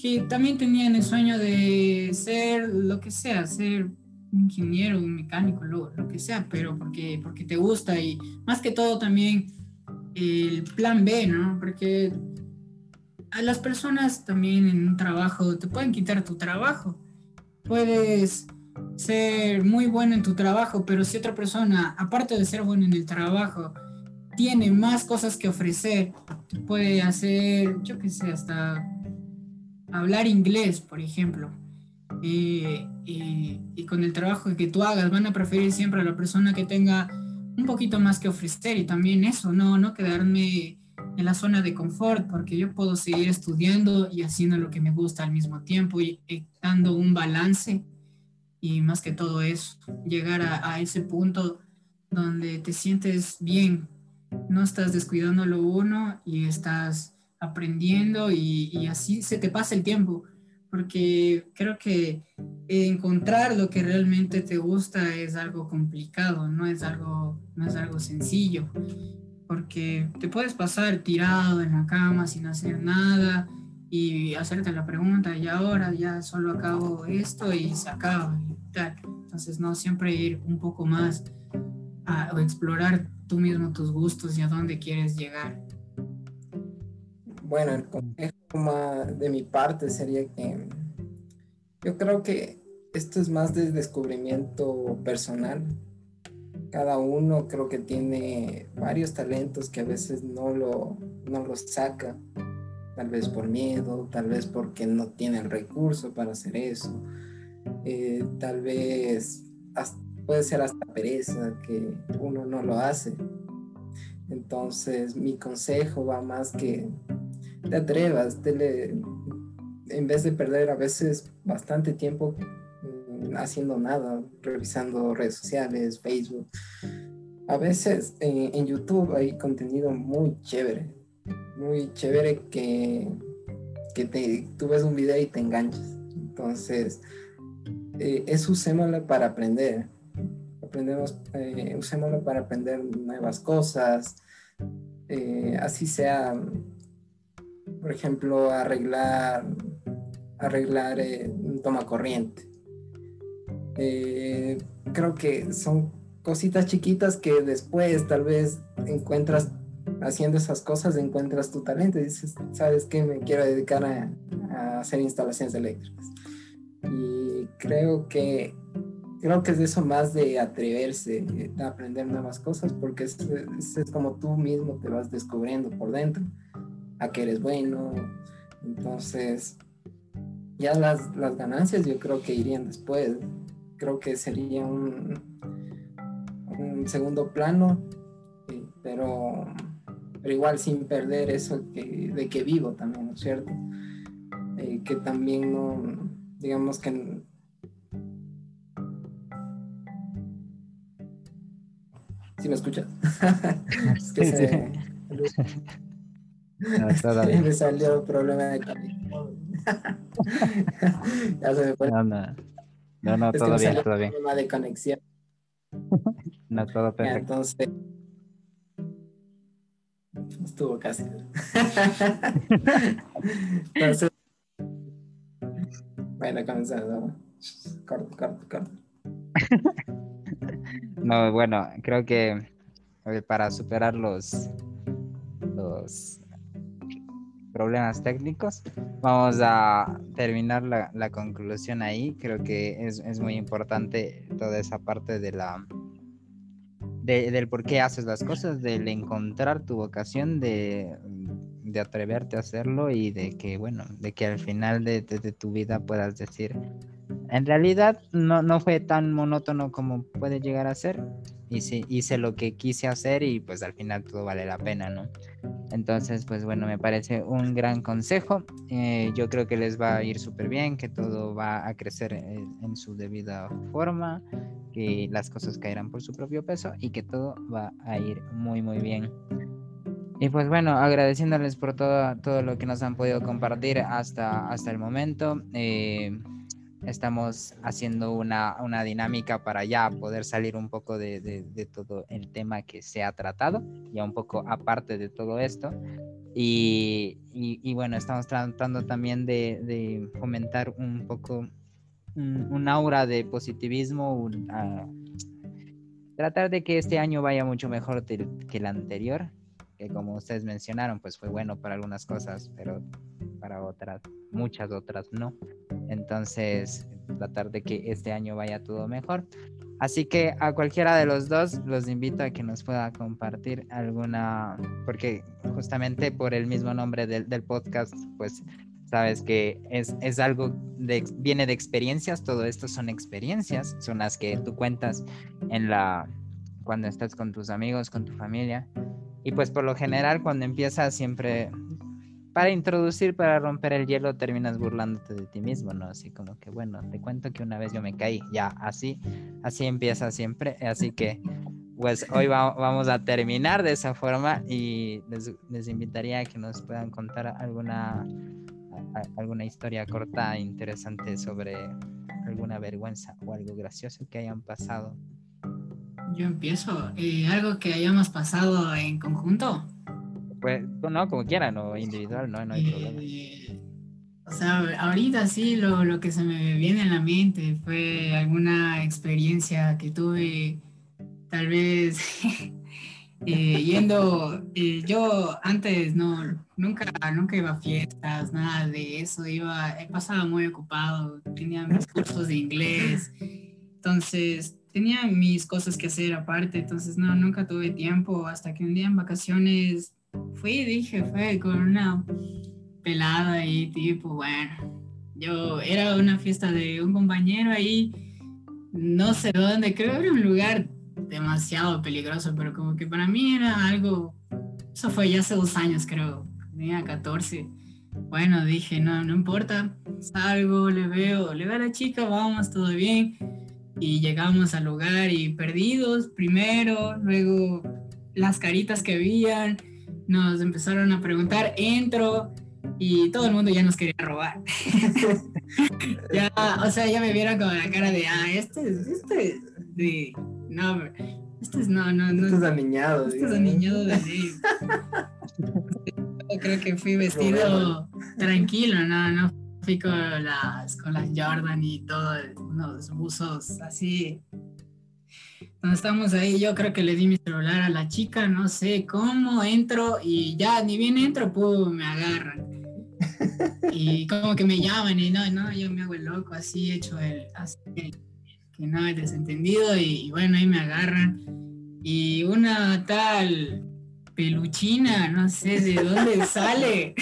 que también tenían el sueño de ser lo que sea, ser ingeniero, un mecánico, lo, lo, que sea, pero porque, porque te gusta y más que todo también el plan B, ¿no? Porque a las personas también en un trabajo te pueden quitar tu trabajo. Puedes ser muy bueno en tu trabajo, pero si otra persona, aparte de ser bueno en el trabajo, tiene más cosas que ofrecer, puede hacer, yo qué sé, hasta hablar inglés, por ejemplo, eh, y con el trabajo que tú hagas, van a preferir siempre a la persona que tenga un poquito más que ofrecer y también eso, no, no quedarme en la zona de confort, porque yo puedo seguir estudiando y haciendo lo que me gusta al mismo tiempo y, dando un balance y más que todo eso, llegar a, a ese punto donde te sientes bien, no estás descuidando lo uno y estás aprendiendo y, así se te pasa el tiempo, porque creo que encontrar lo que realmente te gusta es algo complicado, no es algo, no es algo sencillo, porque te puedes pasar tirado en la cama sin hacer nada y hacerte la pregunta y ahora ya solo acabo esto y se acaba y tal. Entonces no siempre ir un poco más o explorar tú mismo tus gustos y a dónde quieres llegar. Bueno, el consejo de mi parte sería que yo creo que esto es más de descubrimiento personal. Cada uno creo que tiene varios talentos que a veces no lo, no los saca, tal vez por miedo, tal vez porque no tiene el recurso para hacer eso, eh, tal vez puede ser hasta pereza que uno no lo hace. Entonces mi consejo va más que te atrevas, en vez de perder a veces bastante tiempo mm, haciendo nada, revisando redes sociales, Facebook. A veces en YouTube hay contenido muy chévere, muy chévere que, que te, tú ves un video y te enganchas. Entonces, eh, es usémoslo para aprender. Aprendemos, eh, usémoslo para aprender nuevas cosas. Eh, así sea, por ejemplo, arreglar, arreglar un toma corriente. creo que son cositas chiquitas que después tal vez encuentras haciendo esas cosas encuentras tu talento y dices, ¿sabes qué? Me quiero dedicar a, hacer instalaciones eléctricas. Y creo que, creo que es eso más de atreverse, a aprender nuevas cosas, porque es, es, como tú mismo te vas descubriendo por dentro, a que eres bueno. Entonces, ya las, las ganancias yo creo que irían después. Creo que sería un, un segundo plano, pero pero igual sin perder eso de que vivo también, ¿no es cierto? Eh, que también no, digamos que... ¿Sí me escuchas? es *laughs* que se... me salió el problema de conexión. *laughs* ya se me fue. No, no, no, no todo bien, todo bien. problema de conexión. no, todo perfecto. Entonces, Estuvo casi. *laughs* Entonces, bueno, comenzamos. Corto, corto, corto. *laughs* No, bueno, creo que para superar los, los problemas técnicos, vamos a terminar la, la conclusión ahí. Creo que es, es muy importante toda esa parte de la del por qué haces las cosas, del encontrar tu vocación, de, de, atreverte a hacerlo y de que, bueno, de que al final de, tu vida puedas decir, en realidad no, no fue tan monótono como puede llegar a ser, hice, hice lo que quise hacer y pues al final todo vale la pena, ¿no? Entonces, pues bueno, me parece un gran consejo. Eh, yo creo que les va a ir súper bien, que todo va a crecer en, su debida forma, que las cosas caerán por su propio peso y que todo va a ir muy, muy bien. Y pues bueno, agradeciéndoles por todo, todo lo que nos han podido compartir hasta, hasta el momento. Eh, estamos haciendo una, dinámica para ya poder salir un poco de, todo el tema que se ha tratado, ya un poco aparte de todo esto. Y, bueno, estamos tratando también de, fomentar un poco un, aura de positivismo, tratar de que este año vaya mucho mejor que el anterior, que como ustedes mencionaron, pues fue bueno para algunas cosas, pero para otras, muchas otras no. Entonces, tratar de que este año vaya todo mejor. Así que a cualquiera de los dos los invito a que nos pueda compartir alguna, porque justamente por el mismo nombre del, del podcast, pues sabes que es, es algo de, viene de experiencias, todo esto son experiencias, son las que tú cuentas en la, cuando estás con tus amigos, con tu familia. Y pues por lo general cuando empiezas siempre para introducir, para romper el hielo, terminas burlándote de ti mismo, ¿no? Así como que, bueno, te cuento que una vez yo me caí, ya, así, así empieza siempre, así que, pues hoy vamos a terminar de esa forma y les, invitaría a que nos puedan contar alguna, alguna historia corta, interesante sobre alguna vergüenza o algo gracioso que hayan pasado. Yo empiezo. Eh, ¿Algo que hayamos pasado en conjunto? Pues, no, como quieran, o individual, no, no hay problema. Eh, o sea, ahorita sí lo, lo, que se me viene en la mente fue alguna experiencia que tuve tal vez *laughs* eh, yendo, eh, yo antes no, nunca, nunca iba a fiestas, nada de eso, iba, pasaba muy ocupado, tenía mis cursos de inglés, entonces tenía mis cosas que hacer aparte, entonces no, nunca tuve tiempo, hasta que un día en vacaciones fui, dije, fue con una pelada ahí, tipo, bueno, yo era una fiesta de un compañero ahí, no sé dónde, creo que era un lugar demasiado peligroso, pero como que para mí era algo, eso fue ya hace dos años creo, tenía 14. Bueno, dije, no, no importa, salgo, le veo, le veo a la chica, vamos, todo bien. Y llegamos al lugar y perdidos primero, luego las caritas que habían, nos empezaron a preguntar, entro, y todo el mundo ya nos quería robar. *laughs* ya, o sea, ya me vieron con la cara de, ah, este, este, de, no, este es, no, no, no. Este es aniñado. Este es aniñado de *laughs* Yo creo que fui vestido tranquilo, no, no fui con las, con las Jordan y todos unos buzos así. Cuando estamos ahí, yo creo que le di mi celular a la chica, no sé cómo, entro y ya, ni bien entro, pum, me agarran. Y como que me llaman y no, no, yo me hago el loco, así hecho el, así que, no, he desentendido y, bueno, ahí me agarran. Y una tal peluchina, no sé de dónde sale,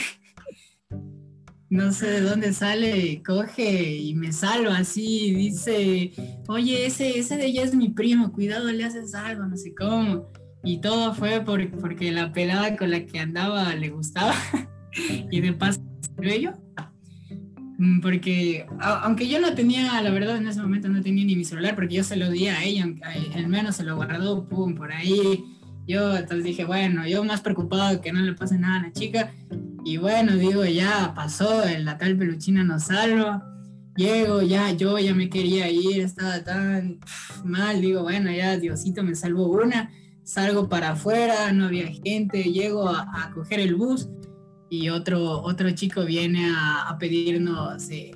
no sé de dónde sale, coge y me salva así, dice, oye, ese, ese de ella es mi primo, cuidado, le haces algo, no sé cómo. Y todo fue porque la pelada con la que andaba le gustaba. *laughs* y de paso yo. Mm, porque aunque yo no tenía, la verdad en ese momento no tenía ni mi celular, porque yo se lo di a ella, al menos se lo guardó, pum, por ahí. Yo entonces dije, bueno, yo más preocupado que no le pase nada a la chica. Y bueno, digo, ya pasó, la tal peluchina nos salva. Llego, ya, yo ya me quería ir, estaba tan mal. Digo, bueno, ya Diosito me salvó una. Salgo para afuera, no había gente. Llego a, a coger el bus y otro, otro chico viene a, pedirnos eh,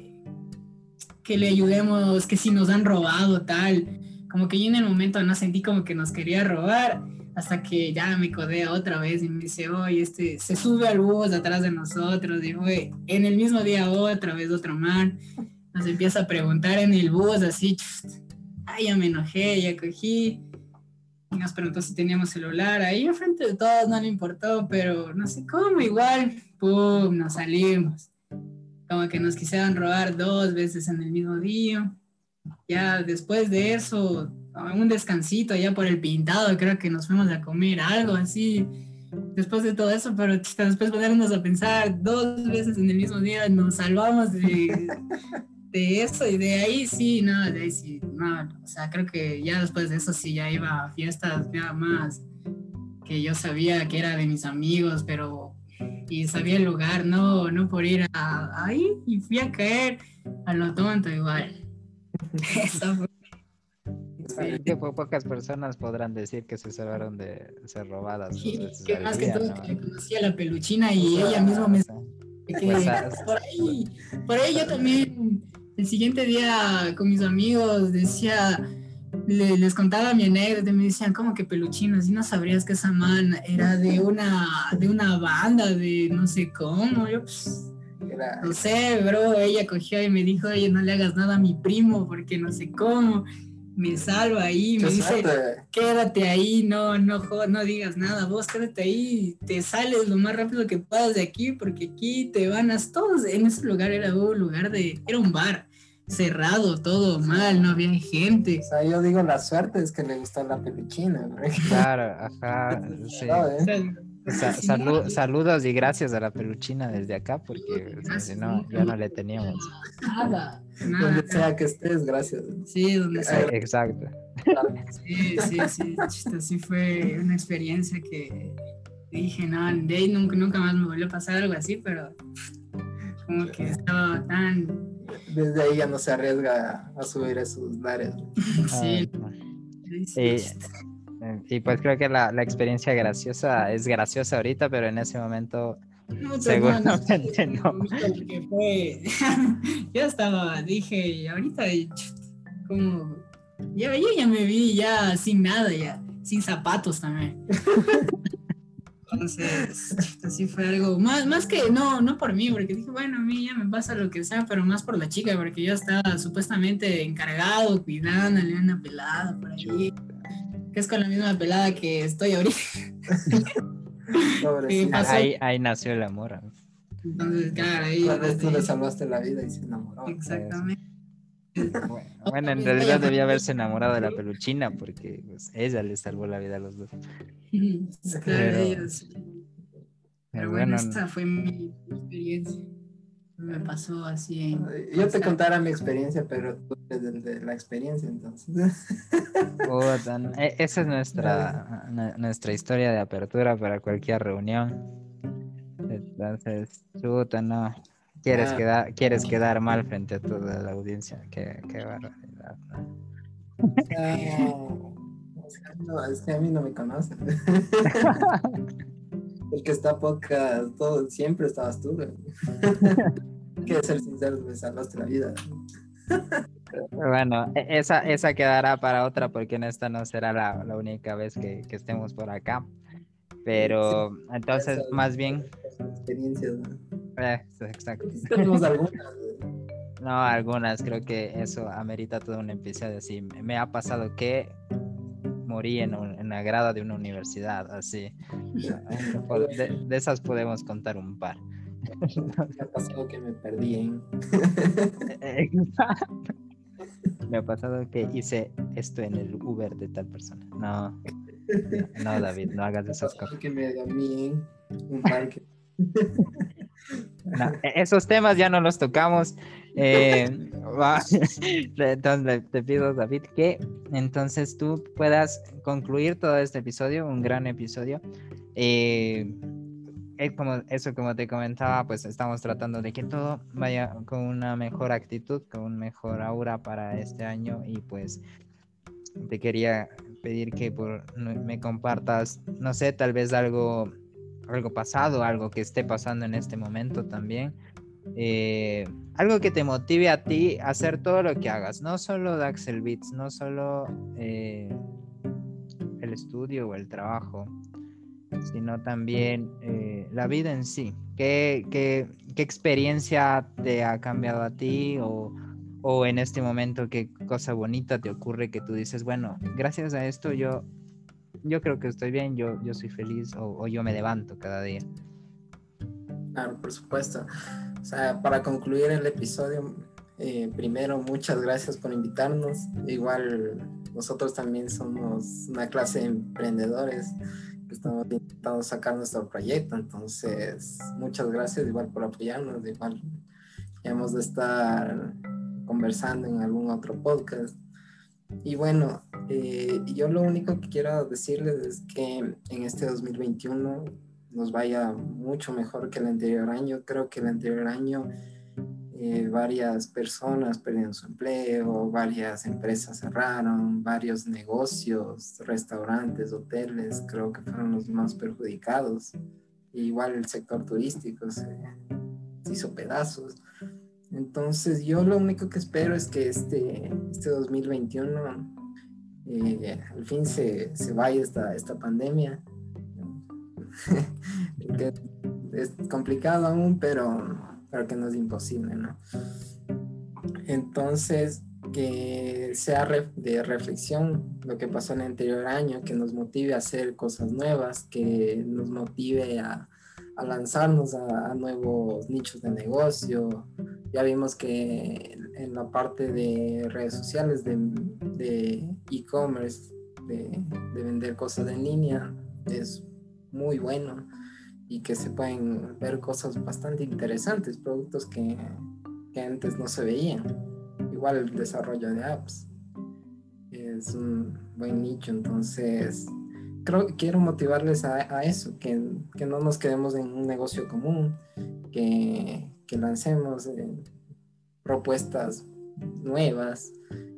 que le ayudemos, que si nos han robado, tal. Como que yo en el momento no sentí como que nos quería robar, hasta que ya me codea otra vez y me dice, oye, este se sube al bus atrás de nosotros, y fue en el mismo día otra vez otro man, nos empieza a preguntar en el bus así, ay, ya me enojé, ya cogí, nos preguntó si teníamos celular, ahí enfrente de todos no le importó, pero no sé cómo, igual, ¡pum!, nos salimos. Como que nos quisieron robar dos veces en el mismo día. Ya después de eso, un descansito ya por el pintado, creo que nos fuimos a comer algo así. Después de todo eso, pero después ponernos a pensar dos veces en el mismo día, nos salvamos de, *laughs* de eso y de ahí sí, no, de ahí sí, no, o sea, creo que ya después de eso sí ya iba a fiestas ya más que yo sabía que era de mis amigos, pero y sabía el lugar, no, no por ir a, ahí y fui a caer a lo tonto igual. *laughs* *laughs* Eso fue que pocas personas podrán decir que se salvaron de ser robadas. que más que todo que conocí a la peluchina y ella misma me... Pues, *laughs* por, ahí, por ahí yo también el siguiente día con mis amigos decía, les contaba mi anécdota y me decían, ¿cómo que peluchinos? Y no sabrías que esa man era de una, de una banda de no sé cómo. Yo, pues, no sé, bro. Ella cogió y me dijo, oye, no le hagas nada a mi primo porque no sé cómo me salva ahí, me dice, quédate ahí, no, no, no digas nada, vos quédate ahí, te sales lo más rápido que puedas de aquí, porque aquí te van a todos, en ese lugar era un lugar de, era un bar, cerrado, todo mal, no había gente. O sea, yo digo, la suerte es que le gustó la peluchina, Claro, *laughs* ajá, sí. ¿Eh? *laughs* saludos y gracias a la peluchina desde acá, porque si no, ya no le teníamos. Nada, Donde sea que estés, gracias. Sí, donde sea. Exacto. Sí, sí, sí, sí, fue una experiencia que dije, no, de ahí nunca, nunca más me volvió a pasar algo así, pero como que estaba tan... Desde ahí ya no se arriesga a subir esos lares. Sí. Ah, sí, sí. Eh, y pues creo que la, la, experiencia graciosa es graciosa ahorita, pero en ese momento no, seguramente no. Fue, *laughs* yo estaba, dije, ahorita como, ya, yo ya me vi ya sin nada ya. sin zapatos también. *laughs* Entonces, así fue algo, más, más que no, no por mí, porque dije, bueno, a mí ya me pasa lo que sea, pero más por la chica, porque yo estaba supuestamente encargado, cuidándole una pelada por ahí, que es con la misma pelada que estoy ahorita. *laughs* ahí, ahí nació el amor. Entonces, claro, ahí. tú le salvaste la vida y se enamoró. Exactamente. Bueno, en realidad debía haberse enamorado de la peluchina porque pues, ella le salvó la vida a los dos. Claro, pero, bueno, esta fue mi experiencia. Me pasó así en... Yo te contara mi experiencia, pero tú eres de, la experiencia, entonces. E, esa es nuestra, nuestra historia de apertura para cualquier reunión. Entonces, chuta, no. Quieres, ah. quedar, quieres quedar mal frente a toda la audiencia. Qué, qué barbaridad. No, es que a mí no me conocen. *laughs* El que está podcast, todo, siempre estabas tú. *laughs* que ser sincero, me salvaste la vida. Bueno, e, esa, esa quedará para otra porque en esta no será la, la única vez que, que, estemos por acá. Pero entonces, más bien... Experiencias, eh, exacto. No, algunas, creo que eso amerita todo un episodio así. Me ha pasado que morí en, en la grada de una universidad, así. *laughs* De, esas podemos contar un par. Me ha pasado que me perdí *laughs* Me ha pasado que hice esto en el Uber de tal persona. No, no, David, no hagas *laughs* esas cosas. que me un parque. *laughs* E-, esos temas ya no los tocamos. Eh, *laughs* entonces te pido, David, que entonces tú puedas concluir todo este episodio, un gran episodio. Eh, como eso como te comentaba, pues estamos tratando de que todo vaya con una mejor actitud, con un mejor aura para este año y pues te quería pedir que por, me compartas, no sé, tal vez algo algo pasado, algo que esté pasando en este momento también. Eh, algo que te motive a ti a hacer todo lo que hagas, no solo Daxel Beats, no solo eh, el estudio o el trabajo, sino también eh, la vida en sí. ¿Qué, ¿Qué, qué, experiencia te ha cambiado a ti o, o en este momento qué cosa bonita te ocurre que tú dices, bueno, gracias a esto yo yo creo que estoy bien, yo, yo soy feliz o, yo me levanto cada día. Claro, por supuesto. O sea, para concluir el episodio, eh, primero, muchas gracias por invitarnos. Igual nosotros también somos una clase de emprendedores estamos intentando sacar nuestro proyecto. Entonces, muchas gracias igual por apoyarnos. Igual ya hemos de estar conversando en algún otro podcast. Y bueno, eh, yo lo único que quiero decirles es que en este 2021 nos vaya mucho mejor que el anterior año. Creo que el anterior año eh, varias personas perdieron su empleo, varias empresas cerraron, varios negocios, restaurantes, hoteles, creo que fueron los más perjudicados. igual el sector turístico se hizo pedazos. Entonces yo lo único que espero es que este, este 2021 eh, al fin se, se vaya esta, esta pandemia. *laughs* es complicado aún, pero, que no es imposible, ¿no? Entonces, que sea de reflexión lo que pasó en el anterior año, que nos motive a hacer cosas nuevas, que nos motive a, a lanzarnos a, nuevos nichos de negocio. Ya vimos que en la parte de redes sociales, de e-commerce, de, vender cosas en línea, es muy bueno y que se pueden ver cosas bastante interesantes, productos que, que antes no se veían. Igual el desarrollo de apps es un buen nicho, entonces creo, quiero motivarles a, eso, que, no nos quedemos en un negocio común, que, lancemos eh, propuestas nuevas,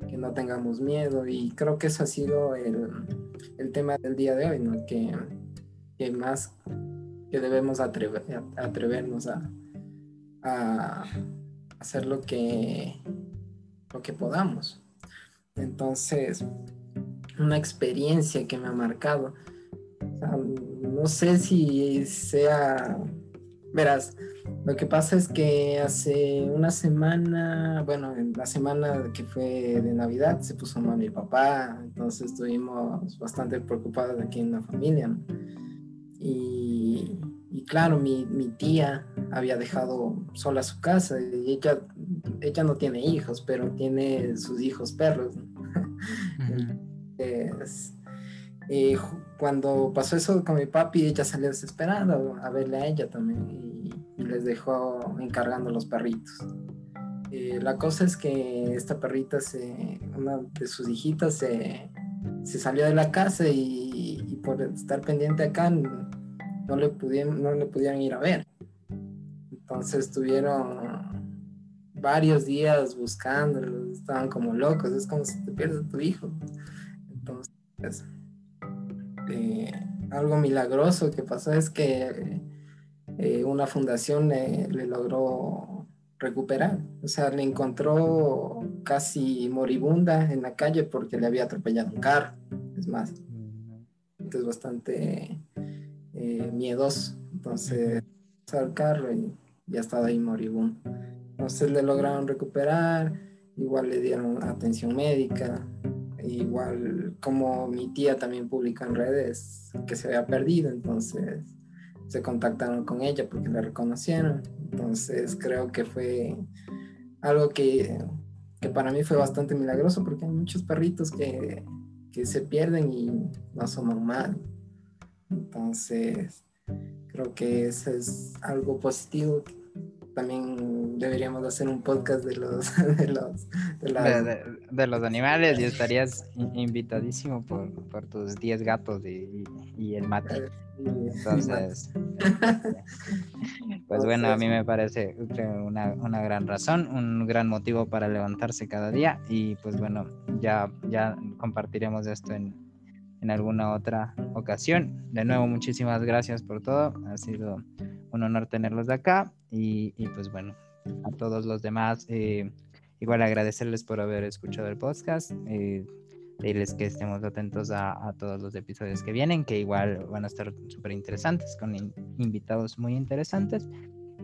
que no tengamos miedo y creo que eso ha sido el, tema del día de hoy, ¿no? que, más que debemos atrevernos a, hacer lo que, lo que podamos. Entonces, una experiencia que me ha marcado. no sé si sea, verás, lo que pasa es que hace una semana, bueno, en la semana que fue de Navidad se puso mal mi papá, entonces estuvimos bastante preocupados aquí en la familia. Y, y, claro, mi, mi, tía había dejado sola su casa y ella, ella no tiene hijos, pero tiene sus hijos perros. Eh, cuando pasó eso con mi papi, ella salió desesperada a verle a ella también y, les dejó encargando los perritos. Eh, la cosa es que esta perrita, se, una de sus hijitas, se, se salió de la casa y, por estar pendiente acá no le, pudieron, no le pudieron ir a ver. Entonces estuvieron varios días buscándolo, estaban como locos, es como si te pierdes tu hijo. Entonces, eh, algo milagroso que pasó es que eh, una fundación le, logró recuperar. O sea, le encontró casi moribunda en la calle porque le había atropellado un carro. Es más, es bastante eh, miedoso. Entonces, al carro y ya estaba ahí moribundo. Entonces le lograron recuperar, igual le dieron atención médica, igual como mi tía también publicó en redes que se había perdido, entonces se contactaron con ella porque la reconocieron. Entonces creo que fue algo que, que para mí fue bastante milagroso porque hay muchos perritos que, que se pierden y no asoman mal. Entonces creo que eso es algo positivo. También deberíamos hacer un podcast de los *laughs* de los de, los animales y estarías invitadísimo por, por tus 10 gatos y, y, el mate. Entonces, *laughs* pues bueno, a mí me parece una, una, gran razón, un gran motivo para levantarse cada día. Y pues bueno, ya, ya compartiremos esto en, en alguna otra ocasión. De nuevo, muchísimas gracias por todo. Ha sido un honor tenerlos de acá y, pues bueno, a todos los demás, eh, igual agradecerles por haber escuchado el podcast. Eh, que estemos atentos a, todos los episodios que vienen, que igual van a estar súper interesantes, con invitados muy interesantes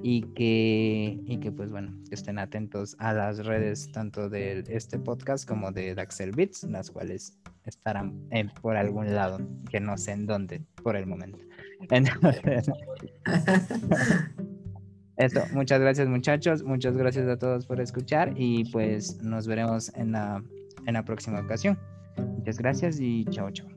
y que, y que pues bueno, que estén atentos a las redes tanto de este podcast como de Daxel Beats, las cuales estarán por algún lado, que no sé en dónde por el momento. *laughs* *laughs* Eso, muchas gracias muchachos, muchas gracias a todos por escuchar y pues nos veremos en la, en la próxima ocasión. Muchas gracias y chao, chao.